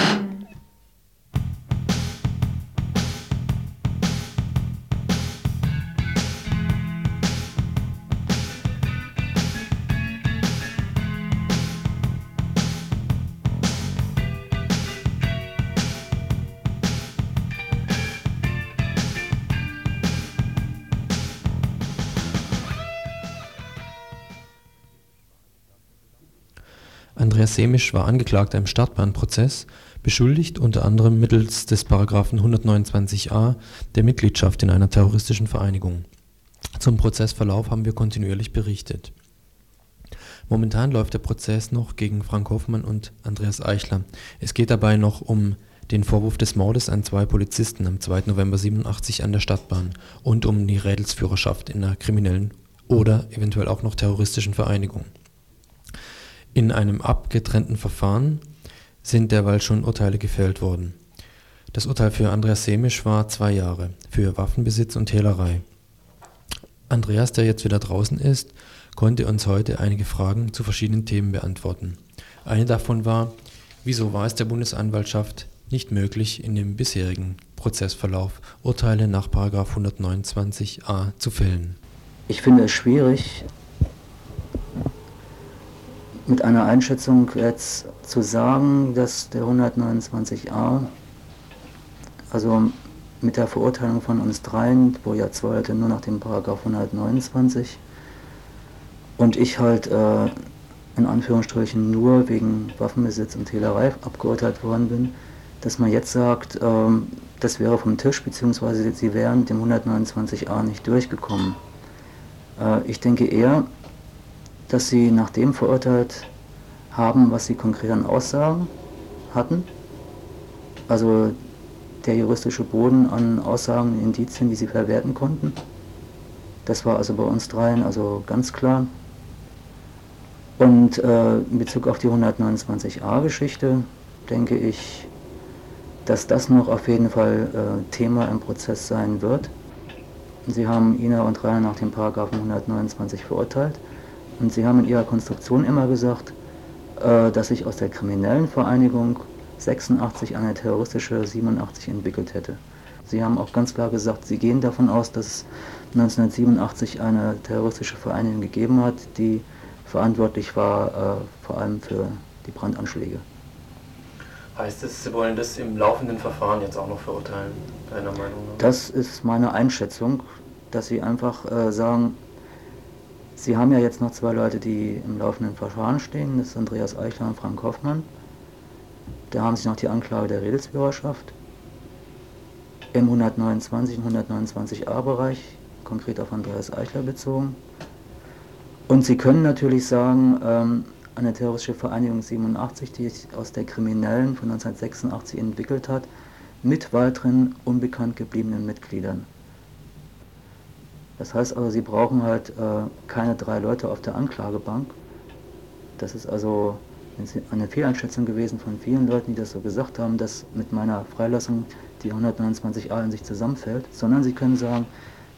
Andreas Semisch war Angeklagter im Startbahnprozess, beschuldigt unter anderem mittels des § 129a der Mitgliedschaft in einer terroristischen Vereinigung. Zum Prozessverlauf haben wir kontinuierlich berichtet. Momentan läuft der Prozess noch gegen Frank Hoffmann und Andreas Eichler. Es geht dabei noch um den Vorwurf des Mordes an zwei Polizisten am 2. November 87 an der Stadtbahn und um die Rädelsführerschaft in einer kriminellen oder eventuell auch noch terroristischen Vereinigung in einem abgetrennten Verfahren sind derweil schon Urteile gefällt worden. Das Urteil für Andreas Semisch war zwei Jahre für Waffenbesitz und Hehlerei. Andreas, der jetzt wieder draußen ist, konnte uns heute einige Fragen zu verschiedenen Themen beantworten. Eine davon war, wieso war es der Bundesanwaltschaft nicht möglich, in dem bisherigen Prozessverlauf Urteile nach 129a zu fällen? Ich finde es schwierig, mit einer Einschätzung jetzt zu sagen, dass der 129a, also mit der Verurteilung von uns dreien, wo ja zwei Leute nur nach dem Paragraph 129 und ich halt äh, in Anführungsstrichen nur wegen Waffenbesitz und Hehlerei abgeurteilt worden bin, dass man jetzt sagt, äh, das wäre vom Tisch, beziehungsweise sie wären dem 129a nicht durchgekommen. Äh, ich denke eher, dass sie nach dem verurteilt haben, was sie konkret an Aussagen hatten. Also der juristische Boden an Aussagen, Indizien, die sie verwerten konnten. Das war also bei uns dreien also ganz klar. Und äh, in Bezug auf die 129a-Geschichte denke ich, dass das noch auf jeden Fall äh, Thema im Prozess sein wird. Sie haben Ina und Rainer nach dem Paragraphen 129 verurteilt. Und sie haben in ihrer Konstruktion immer gesagt, äh, dass sich aus der kriminellen Vereinigung 86 eine terroristische 87 entwickelt hätte. Sie haben auch ganz klar gesagt, Sie gehen davon aus, dass es 1987 eine terroristische Vereinigung gegeben hat, die verantwortlich war äh, vor allem für die Brandanschläge. Heißt es, Sie wollen das im laufenden Verfahren jetzt auch noch verurteilen, deiner Meinung nach? Das ist meine Einschätzung, dass Sie einfach äh, sagen, Sie haben ja jetzt noch zwei Leute, die im laufenden Verfahren stehen. Das ist Andreas Eichler und Frank Hoffmann. Da haben Sie noch die Anklage der Redelsführerschaft im 129 und 129a-Bereich, konkret auf Andreas Eichler bezogen. Und Sie können natürlich sagen, ähm, eine terroristische Vereinigung 87, die sich aus der Kriminellen von 1986 entwickelt hat, mit weiteren unbekannt gebliebenen Mitgliedern. Das heißt also, sie brauchen halt äh, keine drei Leute auf der Anklagebank. Das ist also eine Fehleinschätzung gewesen von vielen Leuten, die das so gesagt haben, dass mit meiner Freilassung die 129a in sich zusammenfällt, sondern sie können sagen,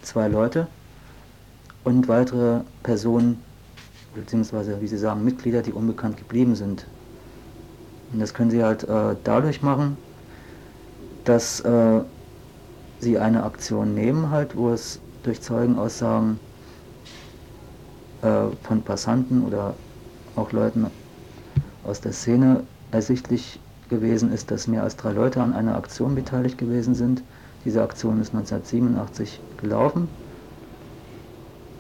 zwei Leute und weitere Personen, beziehungsweise wie sie sagen, Mitglieder, die unbekannt geblieben sind. Und das können sie halt äh, dadurch machen, dass äh, sie eine Aktion nehmen, halt, wo es durch Zeugenaussagen äh, von Passanten oder auch Leuten aus der Szene ersichtlich gewesen ist, dass mehr als drei Leute an einer Aktion beteiligt gewesen sind. Diese Aktion ist 1987 gelaufen.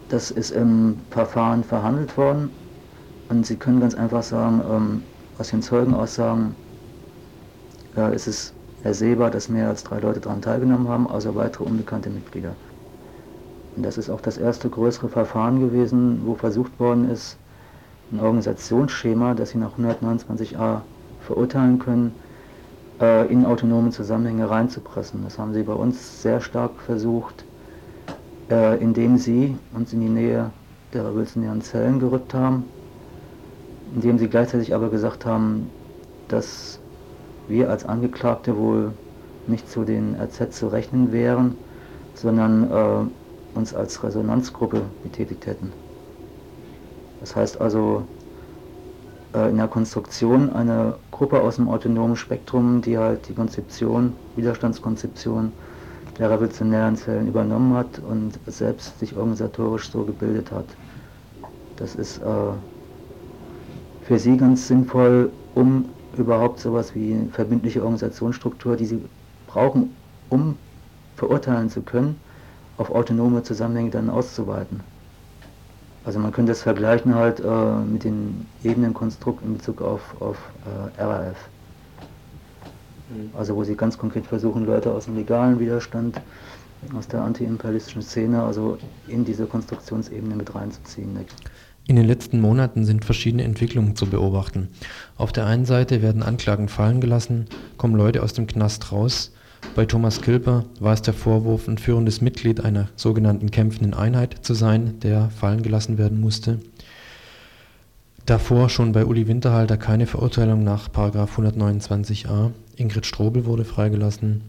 Das ist im Verfahren verhandelt worden und Sie können ganz einfach sagen, ähm, aus den Zeugenaussagen äh, ist es ersehbar, dass mehr als drei Leute daran teilgenommen haben, außer weitere unbekannte Mitglieder. Das ist auch das erste größere Verfahren gewesen, wo versucht worden ist, ein Organisationsschema, das sie nach 129a verurteilen können, äh, in autonome Zusammenhänge reinzupressen. Das haben sie bei uns sehr stark versucht, äh, indem sie uns in die Nähe der revolutionären Zellen gerückt haben, indem sie gleichzeitig aber gesagt haben, dass wir als Angeklagte wohl nicht zu den RZ zu rechnen wären, sondern äh, uns als Resonanzgruppe betätigt hätten. Das heißt also äh, in der Konstruktion eine Gruppe aus dem autonomen Spektrum, die halt die Konzeption, Widerstandskonzeption der revolutionären Zellen übernommen hat und selbst sich organisatorisch so gebildet hat. Das ist äh, für sie ganz sinnvoll, um überhaupt sowas wie verbindliche Organisationsstruktur, die sie brauchen, um verurteilen zu können, auf autonome Zusammenhänge dann auszuweiten. Also man könnte das vergleichen halt äh, mit dem Ebenenkonstrukt in Bezug auf, auf äh, RAF. Mhm. Also wo sie ganz konkret versuchen, Leute aus dem legalen Widerstand, aus der antiimperialistischen Szene, also in diese Konstruktionsebene mit reinzuziehen. In den letzten Monaten sind verschiedene Entwicklungen zu beobachten. Auf der einen Seite werden Anklagen fallen gelassen, kommen Leute aus dem Knast raus, bei Thomas Kilper war es der Vorwurf, ein führendes Mitglied einer sogenannten kämpfenden Einheit zu sein, der fallen gelassen werden musste. Davor schon bei Uli Winterhalter keine Verurteilung nach 129a. Ingrid Strobel wurde freigelassen.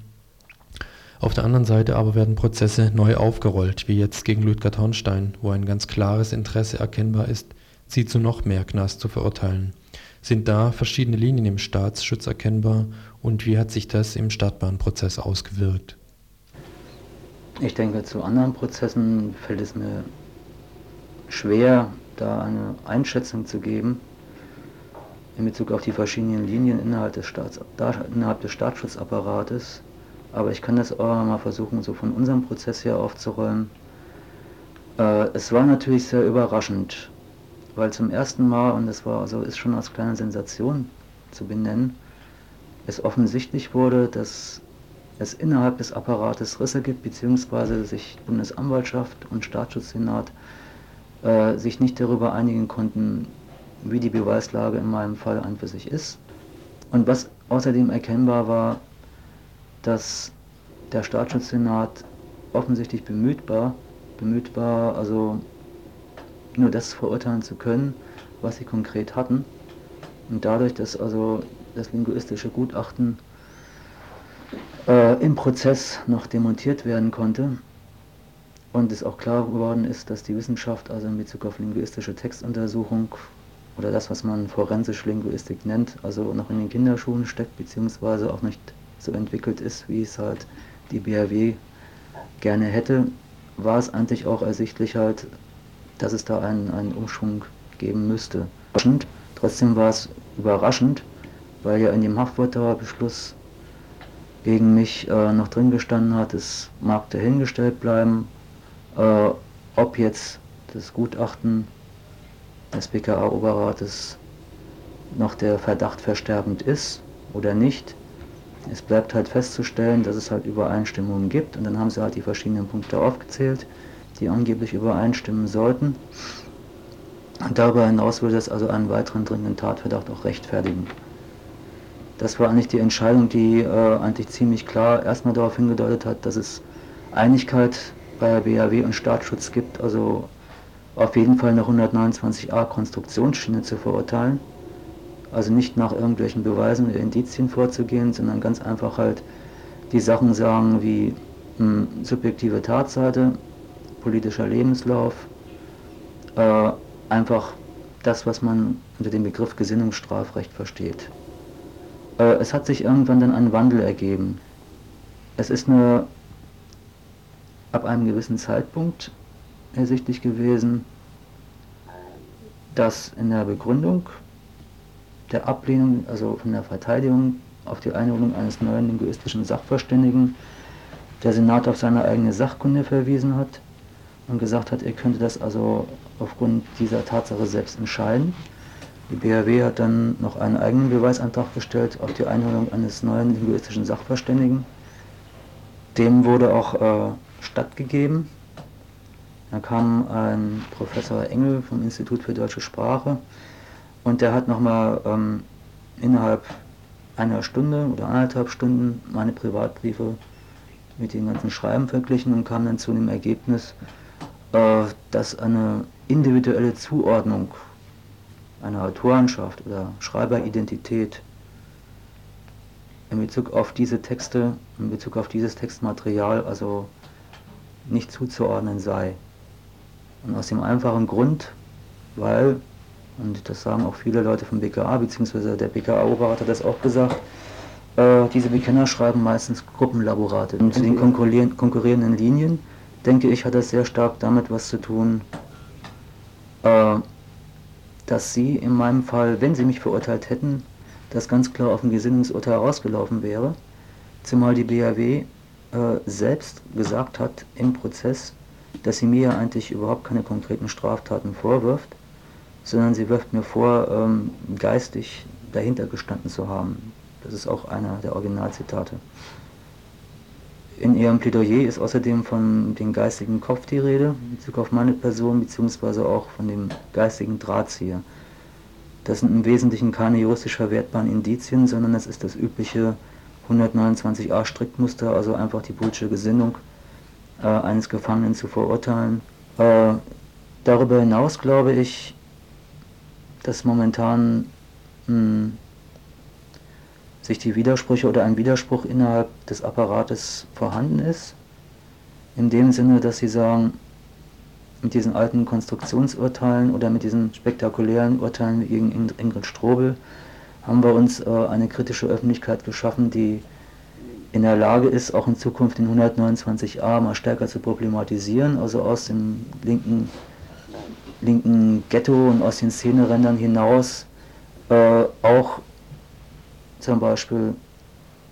Auf der anderen Seite aber werden Prozesse neu aufgerollt, wie jetzt gegen Ludger Hornstein, wo ein ganz klares Interesse erkennbar ist, sie zu noch mehr Knast zu verurteilen. Sind da verschiedene Linien im Staatsschutz erkennbar und wie hat sich das im Startbahnprozess ausgewirkt? Ich denke, zu anderen Prozessen fällt es mir schwer, da eine Einschätzung zu geben in Bezug auf die verschiedenen Linien innerhalb des, Staats, innerhalb des Staatsschutzapparates. Aber ich kann das auch mal versuchen, so von unserem Prozess her aufzurollen. Äh, es war natürlich sehr überraschend, weil zum ersten Mal, und das war also ist schon als kleine Sensation zu benennen, es offensichtlich wurde, dass es innerhalb des Apparates Risse gibt, beziehungsweise sich Bundesanwaltschaft und Staatsschutzsenat äh, sich nicht darüber einigen konnten, wie die Beweislage in meinem Fall an für sich ist. Und was außerdem erkennbar war, dass der Staatsschutzsenat offensichtlich bemüht war, bemüht war, also nur das verurteilen zu können, was sie konkret hatten. Und dadurch, dass also das linguistische Gutachten äh, im Prozess noch demontiert werden konnte und es auch klar geworden ist, dass die Wissenschaft also in Bezug auf linguistische Textuntersuchung oder das, was man forensisch Linguistik nennt, also noch in den Kinderschuhen steckt, beziehungsweise auch nicht so entwickelt ist, wie es halt die BRW gerne hätte, war es eigentlich auch ersichtlich halt, dass es da einen, einen Umschwung geben müsste. Trotzdem war es überraschend, weil ja in dem Haftbefehlsbeschluss gegen mich äh, noch drin gestanden hat, es mag dahingestellt bleiben, äh, ob jetzt das Gutachten des BKA-Oberrates noch der Verdacht verstärkend ist oder nicht. Es bleibt halt festzustellen, dass es halt Übereinstimmungen gibt und dann haben sie halt die verschiedenen Punkte aufgezählt, die angeblich übereinstimmen sollten. Und darüber hinaus würde es also einen weiteren dringenden Tatverdacht auch rechtfertigen. Das war eigentlich die Entscheidung, die äh, eigentlich ziemlich klar erstmal darauf hingedeutet hat, dass es Einigkeit bei BAW und Staatsschutz gibt, also auf jeden Fall nach 129a Konstruktionsschiene zu verurteilen. Also nicht nach irgendwelchen Beweisen oder Indizien vorzugehen, sondern ganz einfach halt die Sachen sagen wie mh, hm, subjektive Tatseite, politischer Lebenslauf, äh, einfach das, was man unter dem Begriff Gesinnungsstrafrecht versteht. Äh, es hat sich irgendwann dann ein Wandel ergeben. Es ist nur ab einem gewissen Zeitpunkt ersichtlich gewesen, dass in der Begründung der Ablehnung, also von der Verteidigung auf die Einholung eines neuen linguistischen Sachverständigen, der Senat auf seine eigene Sachkunde verwiesen hat und gesagt hat, er könnte das also aufgrund dieser Tatsache selbst entscheiden. Die BRW hat dann noch einen eigenen Beweisantrag gestellt auf die Einholung eines neuen linguistischen Sachverständigen. Dem wurde auch äh, stattgegeben. Da kam ein Professor Engel vom Institut für Deutsche Sprache und der hat nochmal ähm, innerhalb einer Stunde oder anderthalb Stunden meine Privatbriefe mit den ganzen Schreiben verglichen und kam dann zu dem Ergebnis, äh, dass eine individuelle Zuordnung einer Autorenschaft oder Schreiberidentität in Bezug auf diese Texte, in Bezug auf dieses Textmaterial also nicht zuzuordnen sei. Und aus dem einfachen Grund, weil, und das sagen auch viele Leute vom BKA, beziehungsweise der BKA-Oberrat hat das auch gesagt, äh, diese Bekenner schreiben meistens Gruppenlaborate. Und zu den konkurrierenden Linien, denke ich, hat das sehr stark damit was zu tun, äh, dass sie in meinem Fall, wenn sie mich verurteilt hätten, das ganz klar auf ein Gesinnungsurteil rausgelaufen wäre, zumal die BAW äh, selbst gesagt hat im Prozess, dass sie mir eigentlich überhaupt keine konkreten Straftaten vorwirft, sondern sie wirft mir vor, ähm, geistig dahinter gestanden zu haben. Das ist auch einer der Originalzitate. In ihrem Plädoyer ist außerdem von dem geistigen Kopf die Rede, in Bezug auf meine Person, beziehungsweise auch von dem geistigen Drahtzieher. Das sind im Wesentlichen keine juristisch verwertbaren Indizien, sondern es ist das übliche 129a Strickmuster, also einfach die politische Gesinnung äh, eines Gefangenen zu verurteilen. Äh, darüber hinaus glaube ich, dass momentan mh, hm, sich die Widersprüche oder ein Widerspruch innerhalb des Apparates vorhanden ist. In dem Sinne, dass sie sagen, mit diesen alten Konstruktionsurteilen oder mit diesen spektakulären Urteilen gegen Ingrid Strobel haben wir uns äh, eine kritische Öffentlichkeit geschaffen, die in der Lage ist, auch in Zukunft den 129a mal stärker zu problematisieren, also aus dem linken, linken Ghetto und aus den Szenerändern hinaus äh, auch zum Beispiel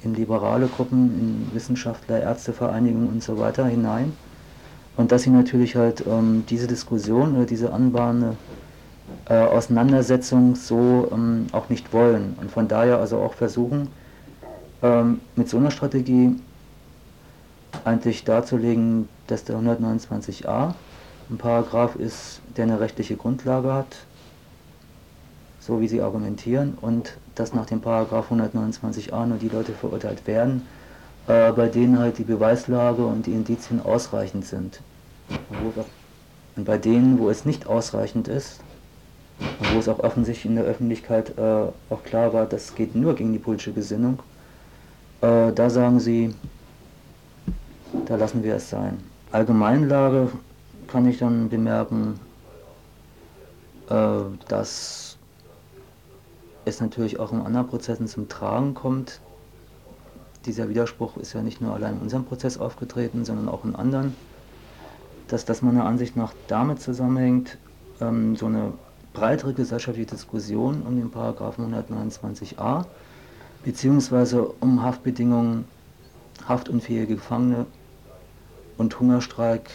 in liberale Gruppen, in Wissenschaftler, Ärztevereinigungen und so weiter hinein. Und dass sie natürlich halt ähm, diese Diskussion oder diese anbahnende äh, Auseinandersetzung so ähm, auch nicht wollen. Und von daher also auch versuchen, ähm, mit so einer Strategie eigentlich darzulegen, dass der 129a ein Paragraph ist, der eine rechtliche Grundlage hat, so wie sie argumentieren, und dass nach dem Paragraph 129a nur die Leute verurteilt werden, äh, bei denen halt die Beweislage und die Indizien ausreichend sind. Und bei denen, wo es nicht ausreichend ist, wo es auch offensichtlich in der Öffentlichkeit äh, auch klar war, das geht nur gegen die politische Gesinnung, äh, da sagen sie, da lassen wir es sein. Allgemeinlage kann ich dann bemerken, äh, dass es natürlich auch in anderen Prozessen zum Tragen kommt. Dieser Widerspruch ist ja nicht nur allein in unserem Prozess aufgetreten, sondern auch in anderen. Dass das meiner Ansicht nach damit zusammenhängt, ähm, so eine breitere gesellschaftliche Diskussion um den Paragraphen 129a beziehungsweise um Haftbedingungen, haftunfähige Gefangene und Hungerstreik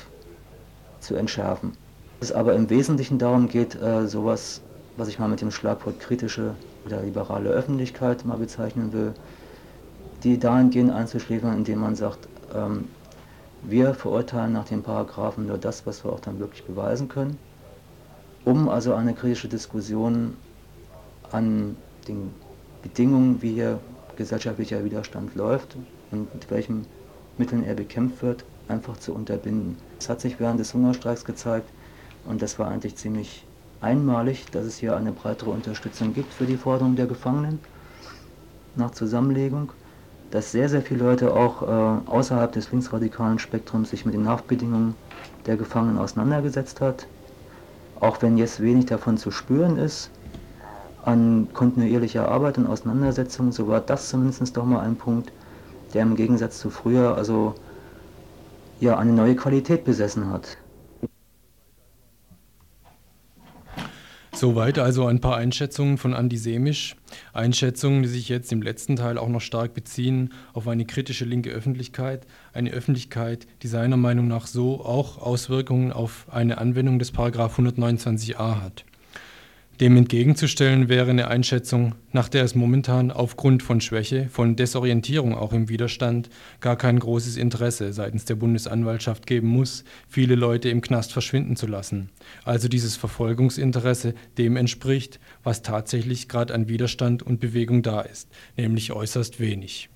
zu entschärfen. Es aber im Wesentlichen darum geht, äh, sowas, was ich mal mit dem Schlagwort kritische oder liberale Öffentlichkeit mal bezeichnen will, die dahingehend einzuschläfern, indem man sagt, ähm, wir verurteilen nach den Paragraphen nur das, was wir auch dann wirklich beweisen können, um also eine kritische Diskussion an den Bedingungen, wie hier gesellschaftlicher Widerstand läuft und mit welchen Mitteln er bekämpft wird, einfach zu unterbinden. Es hat sich während des Hungerstreiks gezeigt und das war eigentlich ziemlich einmalig, dass es hier eine breitere Unterstützung gibt für die Forderung der Gefangenen nach Zusammenlegung, dass sehr, sehr viele Leute auch äh, außerhalb des linksradikalen Spektrums sich mit den Haftbedingungen der Gefangenen auseinandergesetzt hat, auch wenn jetzt wenig davon zu spüren ist, an kontinuierlicher Arbeit und Auseinandersetzung, so war das zumindest doch mal ein Punkt, der im Gegensatz zu früher also ja eine neue Qualität besessen hat. Soweit also ein paar Einschätzungen von Andi Semisch. Einschätzungen, die sich jetzt im letzten Teil auch noch stark beziehen auf eine kritische linke Öffentlichkeit. Eine Öffentlichkeit, die seiner Meinung nach so auch Auswirkungen auf eine Anwendung des Paragraph 129a hat. Dem entgegenzustellen wäre eine Einschätzung, nach der es momentan aufgrund von Schwäche, von Desorientierung auch im Widerstand gar kein großes Interesse seitens der Bundesanwaltschaft geben muss, viele Leute im Knast verschwinden zu lassen. Also dieses Verfolgungsinteresse dem entspricht, was tatsächlich gerade an Widerstand und Bewegung da ist, nämlich äußerst wenig.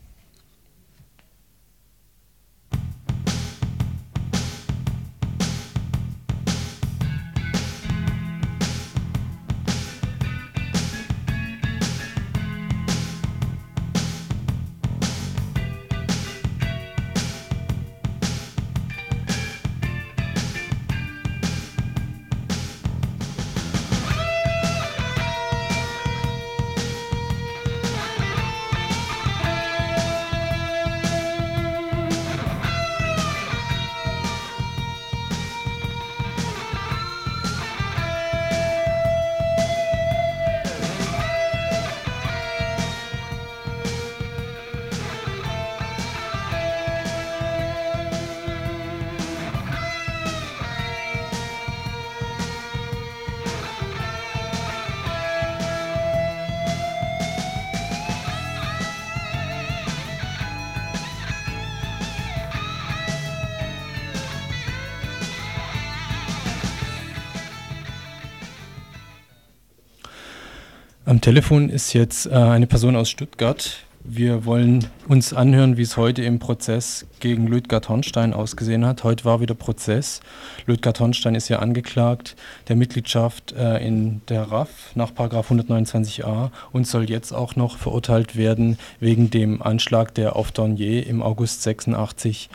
Am Telefon ist jetzt äh, eine Person aus Stuttgart. Wir wollen uns anhören, wie es heute im Prozess gegen Ludgard Hornstein ausgesehen hat. Heute war wieder Prozess. Ludgard Hornstein ist ja angeklagt der Mitgliedschaft äh, in der RAF nach 129a und soll jetzt auch noch verurteilt werden wegen dem Anschlag, der auf Dornier im August 86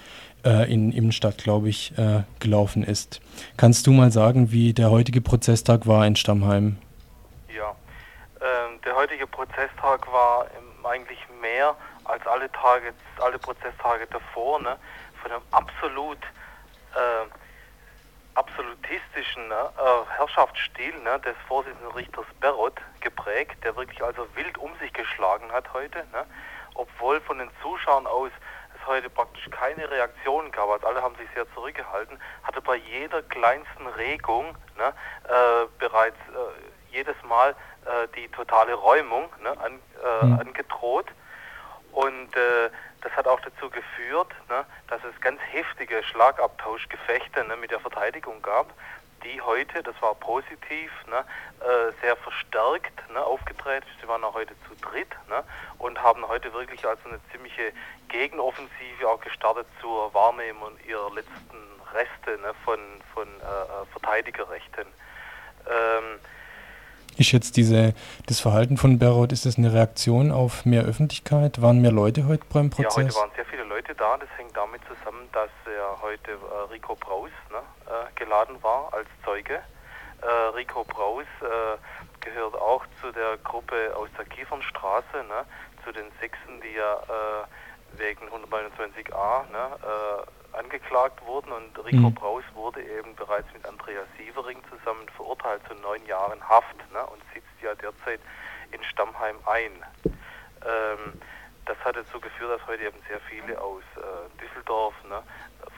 äh, in Innenstadt, glaube ich, äh, gelaufen ist. Kannst du mal sagen, wie der heutige Prozesstag war in Stammheim? Der heutige Prozesstag war eigentlich mehr als alle Tage, alle Prozesstage davor, ne, von einem absolut äh, absolutistischen ne, äh, Herrschaftsstil ne, des Vorsitzenden Richters Berot geprägt, der wirklich also wild um sich geschlagen hat heute, ne, obwohl von den Zuschauern aus es heute praktisch keine Reaktion gab, also alle haben sich sehr zurückgehalten, hatte bei jeder kleinsten Regung ne, äh, bereits äh, jedes Mal äh, die totale Räumung ne, an, äh, mhm. angedroht. Und äh, das hat auch dazu geführt, ne, dass es ganz heftige Schlagabtauschgefechte ne, mit der Verteidigung gab, die heute, das war positiv, ne, äh, sehr verstärkt ne, aufgetreten ist. Sie waren auch heute zu dritt ne, und haben heute wirklich also eine ziemliche Gegenoffensive auch gestartet zur Wahrnehmung ihrer letzten Reste ne, von, von äh, äh Verteidigerrechten. Ähm, ist jetzt diese, das Verhalten von Berot, ist das eine Reaktion auf mehr Öffentlichkeit? Waren mehr Leute heute beim Prozess? Ja, heute waren sehr viele Leute da. Das hängt damit zusammen, dass ja heute äh, Rico Braus ne, äh, geladen war als Zeuge. Äh, Rico Braus äh, gehört auch zu der Gruppe aus der Kiefernstraße, ne, zu den Sechsen, die ja äh, wegen 129a ne, äh, angeklagt wurden und Rico mhm. Braus wurde eben bereits mit Andreas Sievering zusammen verurteilt zu neun Jahren Haft ne, und sitzt ja derzeit in Stammheim ein. Ähm, das hat dazu geführt, dass heute eben sehr viele aus äh, Düsseldorf, ne,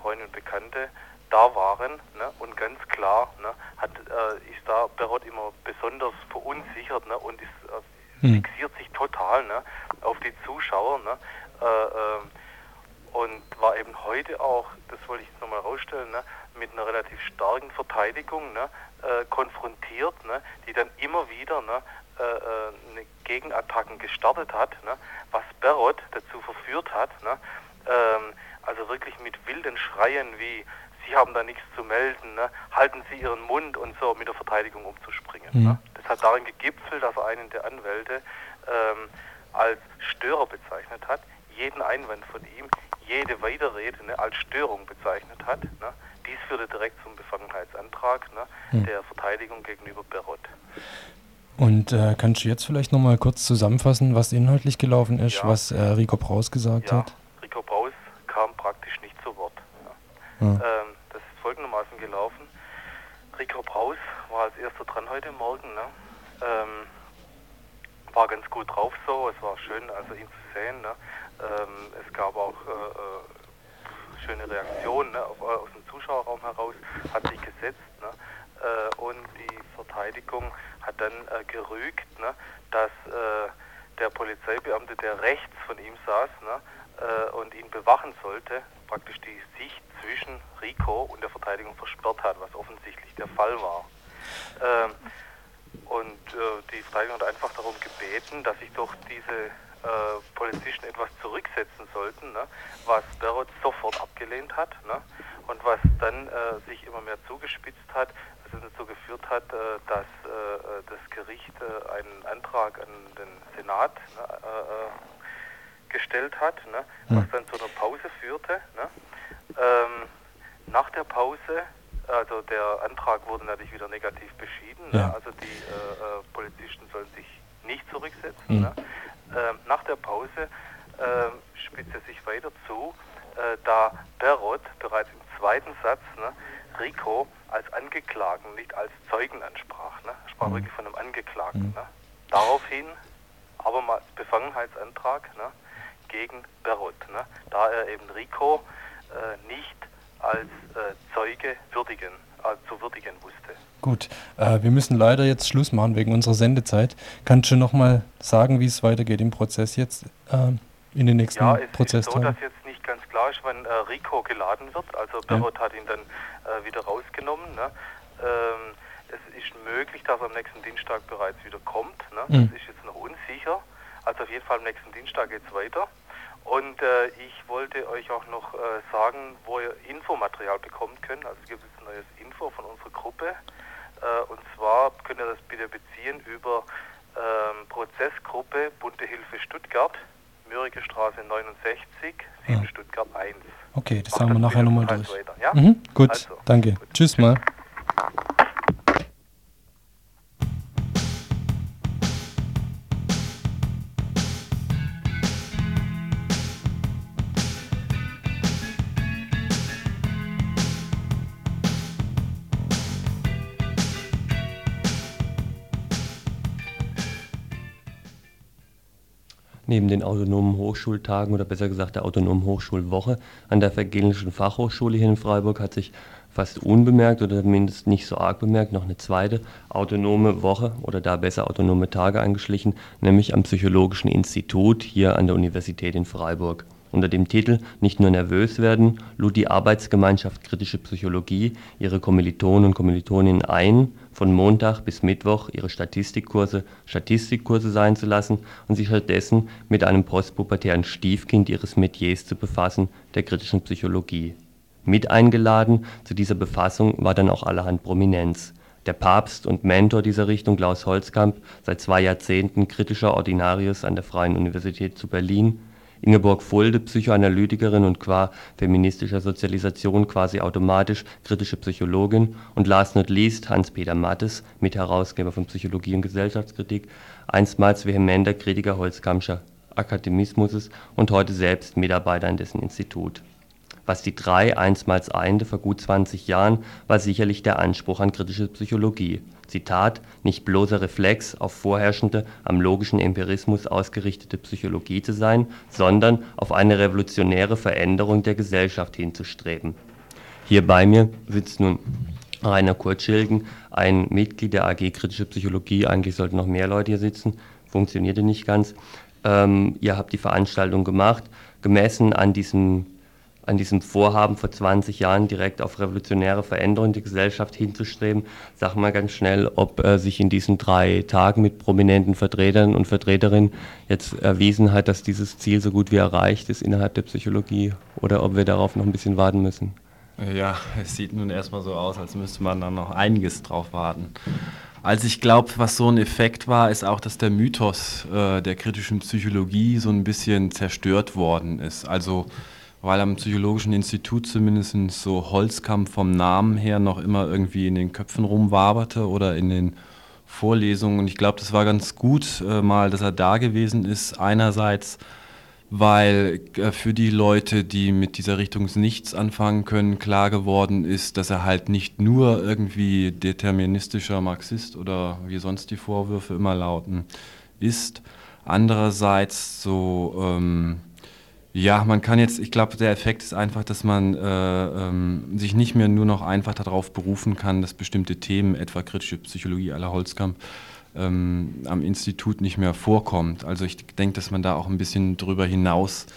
Freunde und Bekannte, da waren ne, und ganz klar ne, hat, äh, ist da Berot immer besonders verunsichert ne, und ist, äh, mhm. fixiert sich total ne, auf die Zuschauer. Ne, äh, ähm, und war eben heute auch, das wollte ich nochmal rausstellen, ne, mit einer relativ starken Verteidigung ne, äh, konfrontiert, ne, die dann immer wieder ne, äh, äh eine Gegenattacken gestartet hat, ne, was Berot dazu verführt hat, ne, ähm, also wirklich mit wilden Schreien wie Sie haben da nichts zu melden, ne? halten Sie Ihren Mund und so mit der Verteidigung umzuspringen. Mhm. Ne? Das hat darin gegipfelt, dass er einen der Anwälte ähm, als Störer bezeichnet hat, jeden Einwand von ihm, jede Weiterrede ne, als Störung bezeichnet hat. Ne? Dies führte direkt zum Befangenheitsantrag ne, mhm. der Verteidigung gegenüber Berot. Und äh, kannst du jetzt vielleicht nochmal kurz zusammenfassen, was inhaltlich gelaufen ist, ja. was äh, Rico Braus gesagt ja. hat? Rico Braus kam praktisch nicht zu Wort. Ja. Ähm, das ist folgendermaßen gelaufen. Rico Braus war als erster dran heute Morgen. Ne? Ähm, war ganz gut drauf so, es war schön, also ihn zu sehen. Ne? Ähm, es gab auch äh, äh schöne Reaktionen ne? Auf, aus dem Zuschauerraum heraus, hat sich gesetzt. Ne? Äh, und die Verteidigung hat dann äh, gerügt, ne? dass äh, der Polizeibeamte, der rechts von ihm saß ne? Äh, und ihn bewachen sollte, praktisch die Sicht zwischen Rico und der Verteidigung versperrt hat, was offensichtlich der Fall war. Ähm, und äh, die Verteidigung hat einfach darum gebeten, dass sich doch diese äh, Polizisten etwas zurücksetzen sollten, ne, was Berot sofort abgelehnt hat ne, und was dann äh, sich immer mehr zugespitzt hat, was dazu geführt hat, äh, dass äh, das Gericht äh, einen Antrag an den Senat ne, gestellt hat, ne, was hm. dann zu einer Pause führte. Ne. Ähm, nach der Pause also der Antrag wurde natürlich wieder negativ beschieden. Ne? Ja. Ne? Also die äh, äh, Polizisten sollen sich nicht zurücksetzen. Mhm. Ne? Ähm, nach der Pause äh, spitzt es sich weiter zu, äh, da Berot bereits im zweiten Satz ne, Rico als Angeklagten, nicht als Zeugen ansprach. Ne? Er sprach mhm. wirklich von einem Angeklagten. Mhm. Ne? Daraufhin abermals Befangenheitsantrag ne, gegen Berot, ne? da er eben Rico äh, nicht als äh, Zeuge würdigen, zu würdigen wusste. Gut, äh, wir müssen leider jetzt Schluss machen wegen unserer Sendezeit. Kannst du noch mal sagen, wie es weitergeht im Prozess jetzt äh, in den nächsten ja, es Prozesstagen? Ja, ist so, dass jetzt nicht ganz klar ist, wann äh, Rico geladen wird. Also Berot ja. hat ihn dann äh, wieder rausgenommen. Ne? Ähm, es ist möglich, dass er am nächsten Dienstag bereits wieder kommt. Ne? Mhm. Das ist jetzt noch unsicher. Also auf jeden Fall am nächsten Dienstag geht es weiter. Und äh, ich wollte euch auch noch äh, sagen, wo ihr Infomaterial bekommen könnt. Also es gibt neues Info von unserer Gruppe. Äh, und zwar könnt ihr das bitte beziehen über ähm, Prozessgruppe Bunte Hilfe Stuttgart, Mürike Straße 69, 7 ja. Stuttgart 1. Okay, das haben wir nachher nochmal durch. Weiter, ja? mhm, gut, also, danke. Gut. Tschüss mal. Neben den autonomen Hochschultagen oder besser gesagt der autonomen Hochschulwoche an der Evangelischen Fachhochschule hier in Freiburg hat sich fast unbemerkt oder zumindest nicht so arg bemerkt noch eine zweite autonome Woche oder da besser autonome Tage angeschlichen, nämlich am Psychologischen Institut hier an der Universität in Freiburg. Unter dem Titel Nicht nur nervös werden lud die Arbeitsgemeinschaft Kritische Psychologie ihre Kommilitonen und Kommilitoninnen ein, von Montag bis Mittwoch ihre Statistikkurse Statistikkurse sein zu lassen und sich stattdessen mit einem postpubertären Stiefkind ihres Metiers zu befassen, der kritischen Psychologie. Mit eingeladen zu dieser Befassung war dann auch allerhand Prominenz. Der Papst und Mentor dieser Richtung Klaus Holzkamp, seit zwei Jahrzehnten kritischer Ordinarius an der Freien Universität zu Berlin Ingeborg Fulde, Psychoanalytikerin und qua feministischer Sozialisation quasi automatisch kritische Psychologin. Und last not least Hans-Peter Mattes, Mitherausgeber von Psychologie und Gesellschaftskritik, einstmals vehementer Kritiker Holzkampscher Akademismus und heute selbst Mitarbeiter an dessen Institut was die drei einstmals einte vor gut 20 Jahren, war sicherlich der Anspruch an kritische Psychologie. Zitat, nicht bloßer Reflex auf vorherrschende, am logischen Empirismus ausgerichtete Psychologie zu sein, sondern auf eine revolutionäre Veränderung der Gesellschaft hinzustreben. Hier bei mir sitzt nun Rainer Kurzschilgen, ein Mitglied der AG Kritische Psychologie. Eigentlich sollten noch mehr Leute hier sitzen, funktionierte nicht ganz. Ähm, ihr habt die Veranstaltung gemacht, gemessen an diesem an diesem Vorhaben vor 20 Jahren direkt auf revolutionäre Veränderungen der Gesellschaft hinzustreben. Sag mal ganz schnell, ob äh, sich in diesen drei Tagen mit prominenten Vertretern und Vertreterinnen jetzt erwiesen hat, dass dieses Ziel so gut wie erreicht ist innerhalb der Psychologie oder ob wir darauf noch ein bisschen warten müssen. Ja, es sieht nun erstmal so aus, als müsste man da noch einiges drauf warten. Also ich glaube, was so ein Effekt war, ist auch, dass der Mythos äh, der kritischen Psychologie so ein bisschen zerstört worden ist. Also weil am Psychologischen Institut zumindest so Holzkamp vom Namen her noch immer irgendwie in den Köpfen rumwaberte oder in den Vorlesungen. Und ich glaube, das war ganz gut äh, mal, dass er da gewesen ist. Einerseits, weil äh, für die Leute, die mit dieser Richtung nichts anfangen können, klar geworden ist, dass er halt nicht nur irgendwie deterministischer Marxist oder wie sonst die Vorwürfe immer lauten, ist. Andererseits so... Ähm, ja, man kann jetzt, ich glaube, der Effekt ist einfach, dass man äh, ähm, sich nicht mehr nur noch einfach darauf berufen kann, dass bestimmte Themen, etwa kritische Psychologie aller Holzkamp, ähm, am Institut nicht mehr vorkommt. Also ich denke, dass man da auch ein bisschen drüber hinaus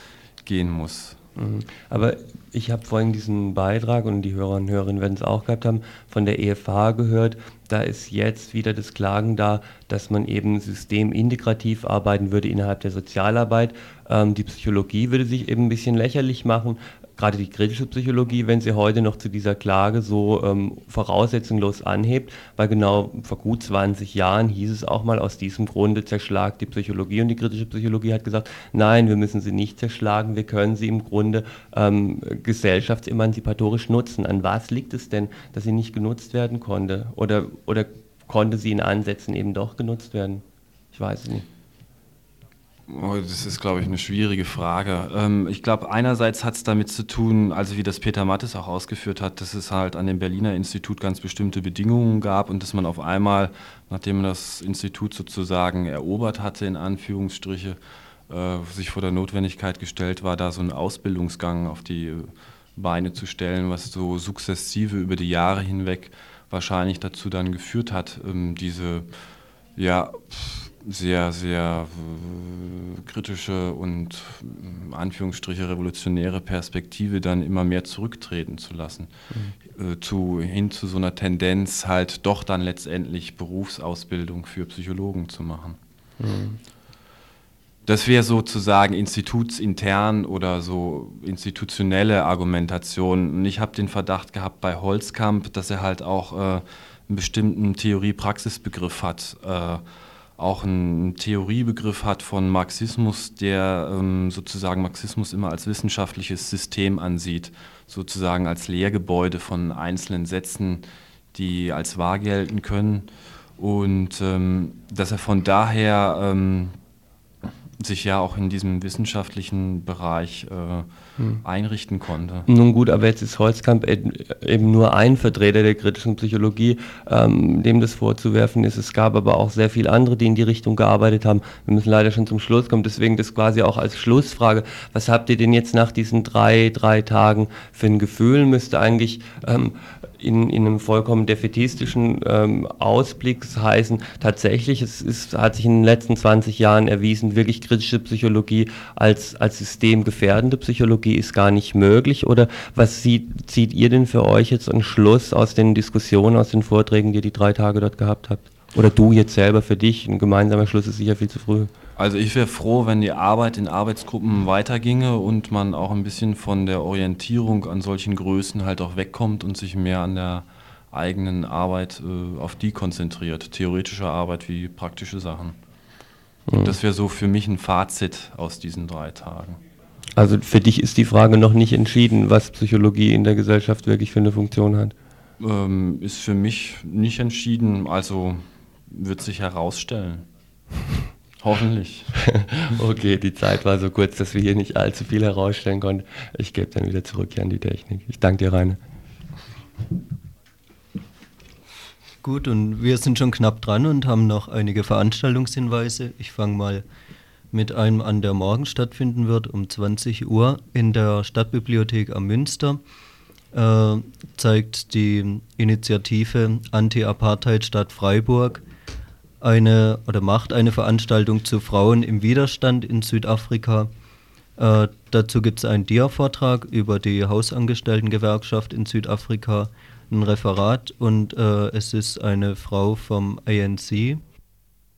gehen muss. Mhm. Aber ich habe vorhin diesen Beitrag und die Hörer und Hörerinnen werden es auch gehabt haben, von der EFH gehört. Da ist jetzt wieder das Klagen da, dass man eben systemintegrativ arbeiten würde innerhalb der Sozialarbeit. Ähm, die Psychologie würde sich eben ein bisschen lächerlich machen, gerade die kritische Psychologie, wenn sie heute noch zu dieser Klage so ähm, voraussetzungslos anhebt, weil genau vor gut 20 Jahren hieß es auch mal aus diesem Grunde zerschlagt die Psychologie und die kritische Psychologie hat gesagt, nein, wir müssen sie nicht zerschlagen, wir können sie im Grunde ähm, gesellschaftsemanzipatorisch nutzen. An was liegt es denn, dass sie nicht genutzt werden konnte? Oder, oder konnte sie in Ansätzen eben doch genutzt werden? Ich weiß es nicht. Oh, das ist, glaube ich, eine schwierige Frage. Ähm, ich glaube, einerseits hat es damit zu tun, also wie das Peter Mattes auch ausgeführt hat, dass es halt an dem Berliner Institut ganz bestimmte Bedingungen gab und dass man auf einmal, nachdem man das Institut sozusagen erobert hatte, in Anführungsstriche, äh, sich vor der Notwendigkeit gestellt war, da so einen Ausbildungsgang auf die Beine zu stellen, was so sukzessive über die Jahre hinweg wahrscheinlich dazu dann geführt hat, ähm, diese, ja, sehr, sehr äh, kritische und äh, Anführungsstriche revolutionäre Perspektive dann immer mehr zurücktreten zu lassen. Mhm. Äh, zu, hin zu so einer Tendenz, halt doch dann letztendlich Berufsausbildung für Psychologen zu machen. Mhm. Das wäre sozusagen institutsintern oder so institutionelle Argumentation. Und ich habe den Verdacht gehabt bei Holzkamp, dass er halt auch äh, einen bestimmten Theorie-Praxis-Begriff hat. Auch einen Theoriebegriff hat von Marxismus, der ähm, sozusagen Marxismus immer als wissenschaftliches System ansieht, sozusagen als Lehrgebäude von einzelnen Sätzen, die als wahr gelten können. Und ähm, dass er von daher ähm, sich ja auch in diesem wissenschaftlichen Bereich äh, hm. einrichten konnte. Nun gut, aber jetzt ist Holzkamp eben nur ein Vertreter der kritischen Psychologie, ähm, dem das vorzuwerfen ist. Es gab aber auch sehr viele andere, die in die Richtung gearbeitet haben. Wir müssen leider schon zum Schluss kommen, deswegen das quasi auch als Schlussfrage. Was habt ihr denn jetzt nach diesen drei, drei Tagen für ein Gefühl? Müsste eigentlich ähm, in, in einem vollkommen defetistischen ähm, Ausblick heißen, tatsächlich, es ist, hat sich in den letzten 20 Jahren erwiesen, wirklich kritische Psychologie als, als systemgefährdende Psychologie ist gar nicht möglich? Oder was sieht, zieht ihr denn für euch jetzt einen Schluss aus den Diskussionen, aus den Vorträgen, die ihr die drei Tage dort gehabt habt? Oder du jetzt selber für dich, ein gemeinsamer Schluss ist sicher viel zu früh. Also ich wäre froh, wenn die Arbeit in Arbeitsgruppen weiterginge und man auch ein bisschen von der Orientierung an solchen Größen halt auch wegkommt und sich mehr an der eigenen Arbeit äh, auf die konzentriert, theoretische Arbeit wie praktische Sachen. Mhm. Das wäre so für mich ein Fazit aus diesen drei Tagen. Also für dich ist die Frage noch nicht entschieden, was Psychologie in der Gesellschaft wirklich für eine Funktion hat? Ähm, ist für mich nicht entschieden, also wird sich herausstellen. Hoffentlich. okay, die Zeit war so kurz, dass wir hier nicht allzu viel herausstellen konnten. Ich gebe dann wieder zurück hier an die Technik. Ich danke dir, Rainer. Gut, und wir sind schon knapp dran und haben noch einige Veranstaltungshinweise. Ich fange mal mit einem an, der morgen stattfinden wird, um 20 Uhr in der Stadtbibliothek am Münster. Äh, zeigt die Initiative Anti-Apartheid Stadt Freiburg eine oder macht eine Veranstaltung zu Frauen im Widerstand in Südafrika. Äh, dazu gibt es einen Dia-Vortrag über die Hausangestelltengewerkschaft in Südafrika, ein Referat und äh, es ist eine Frau vom ANC,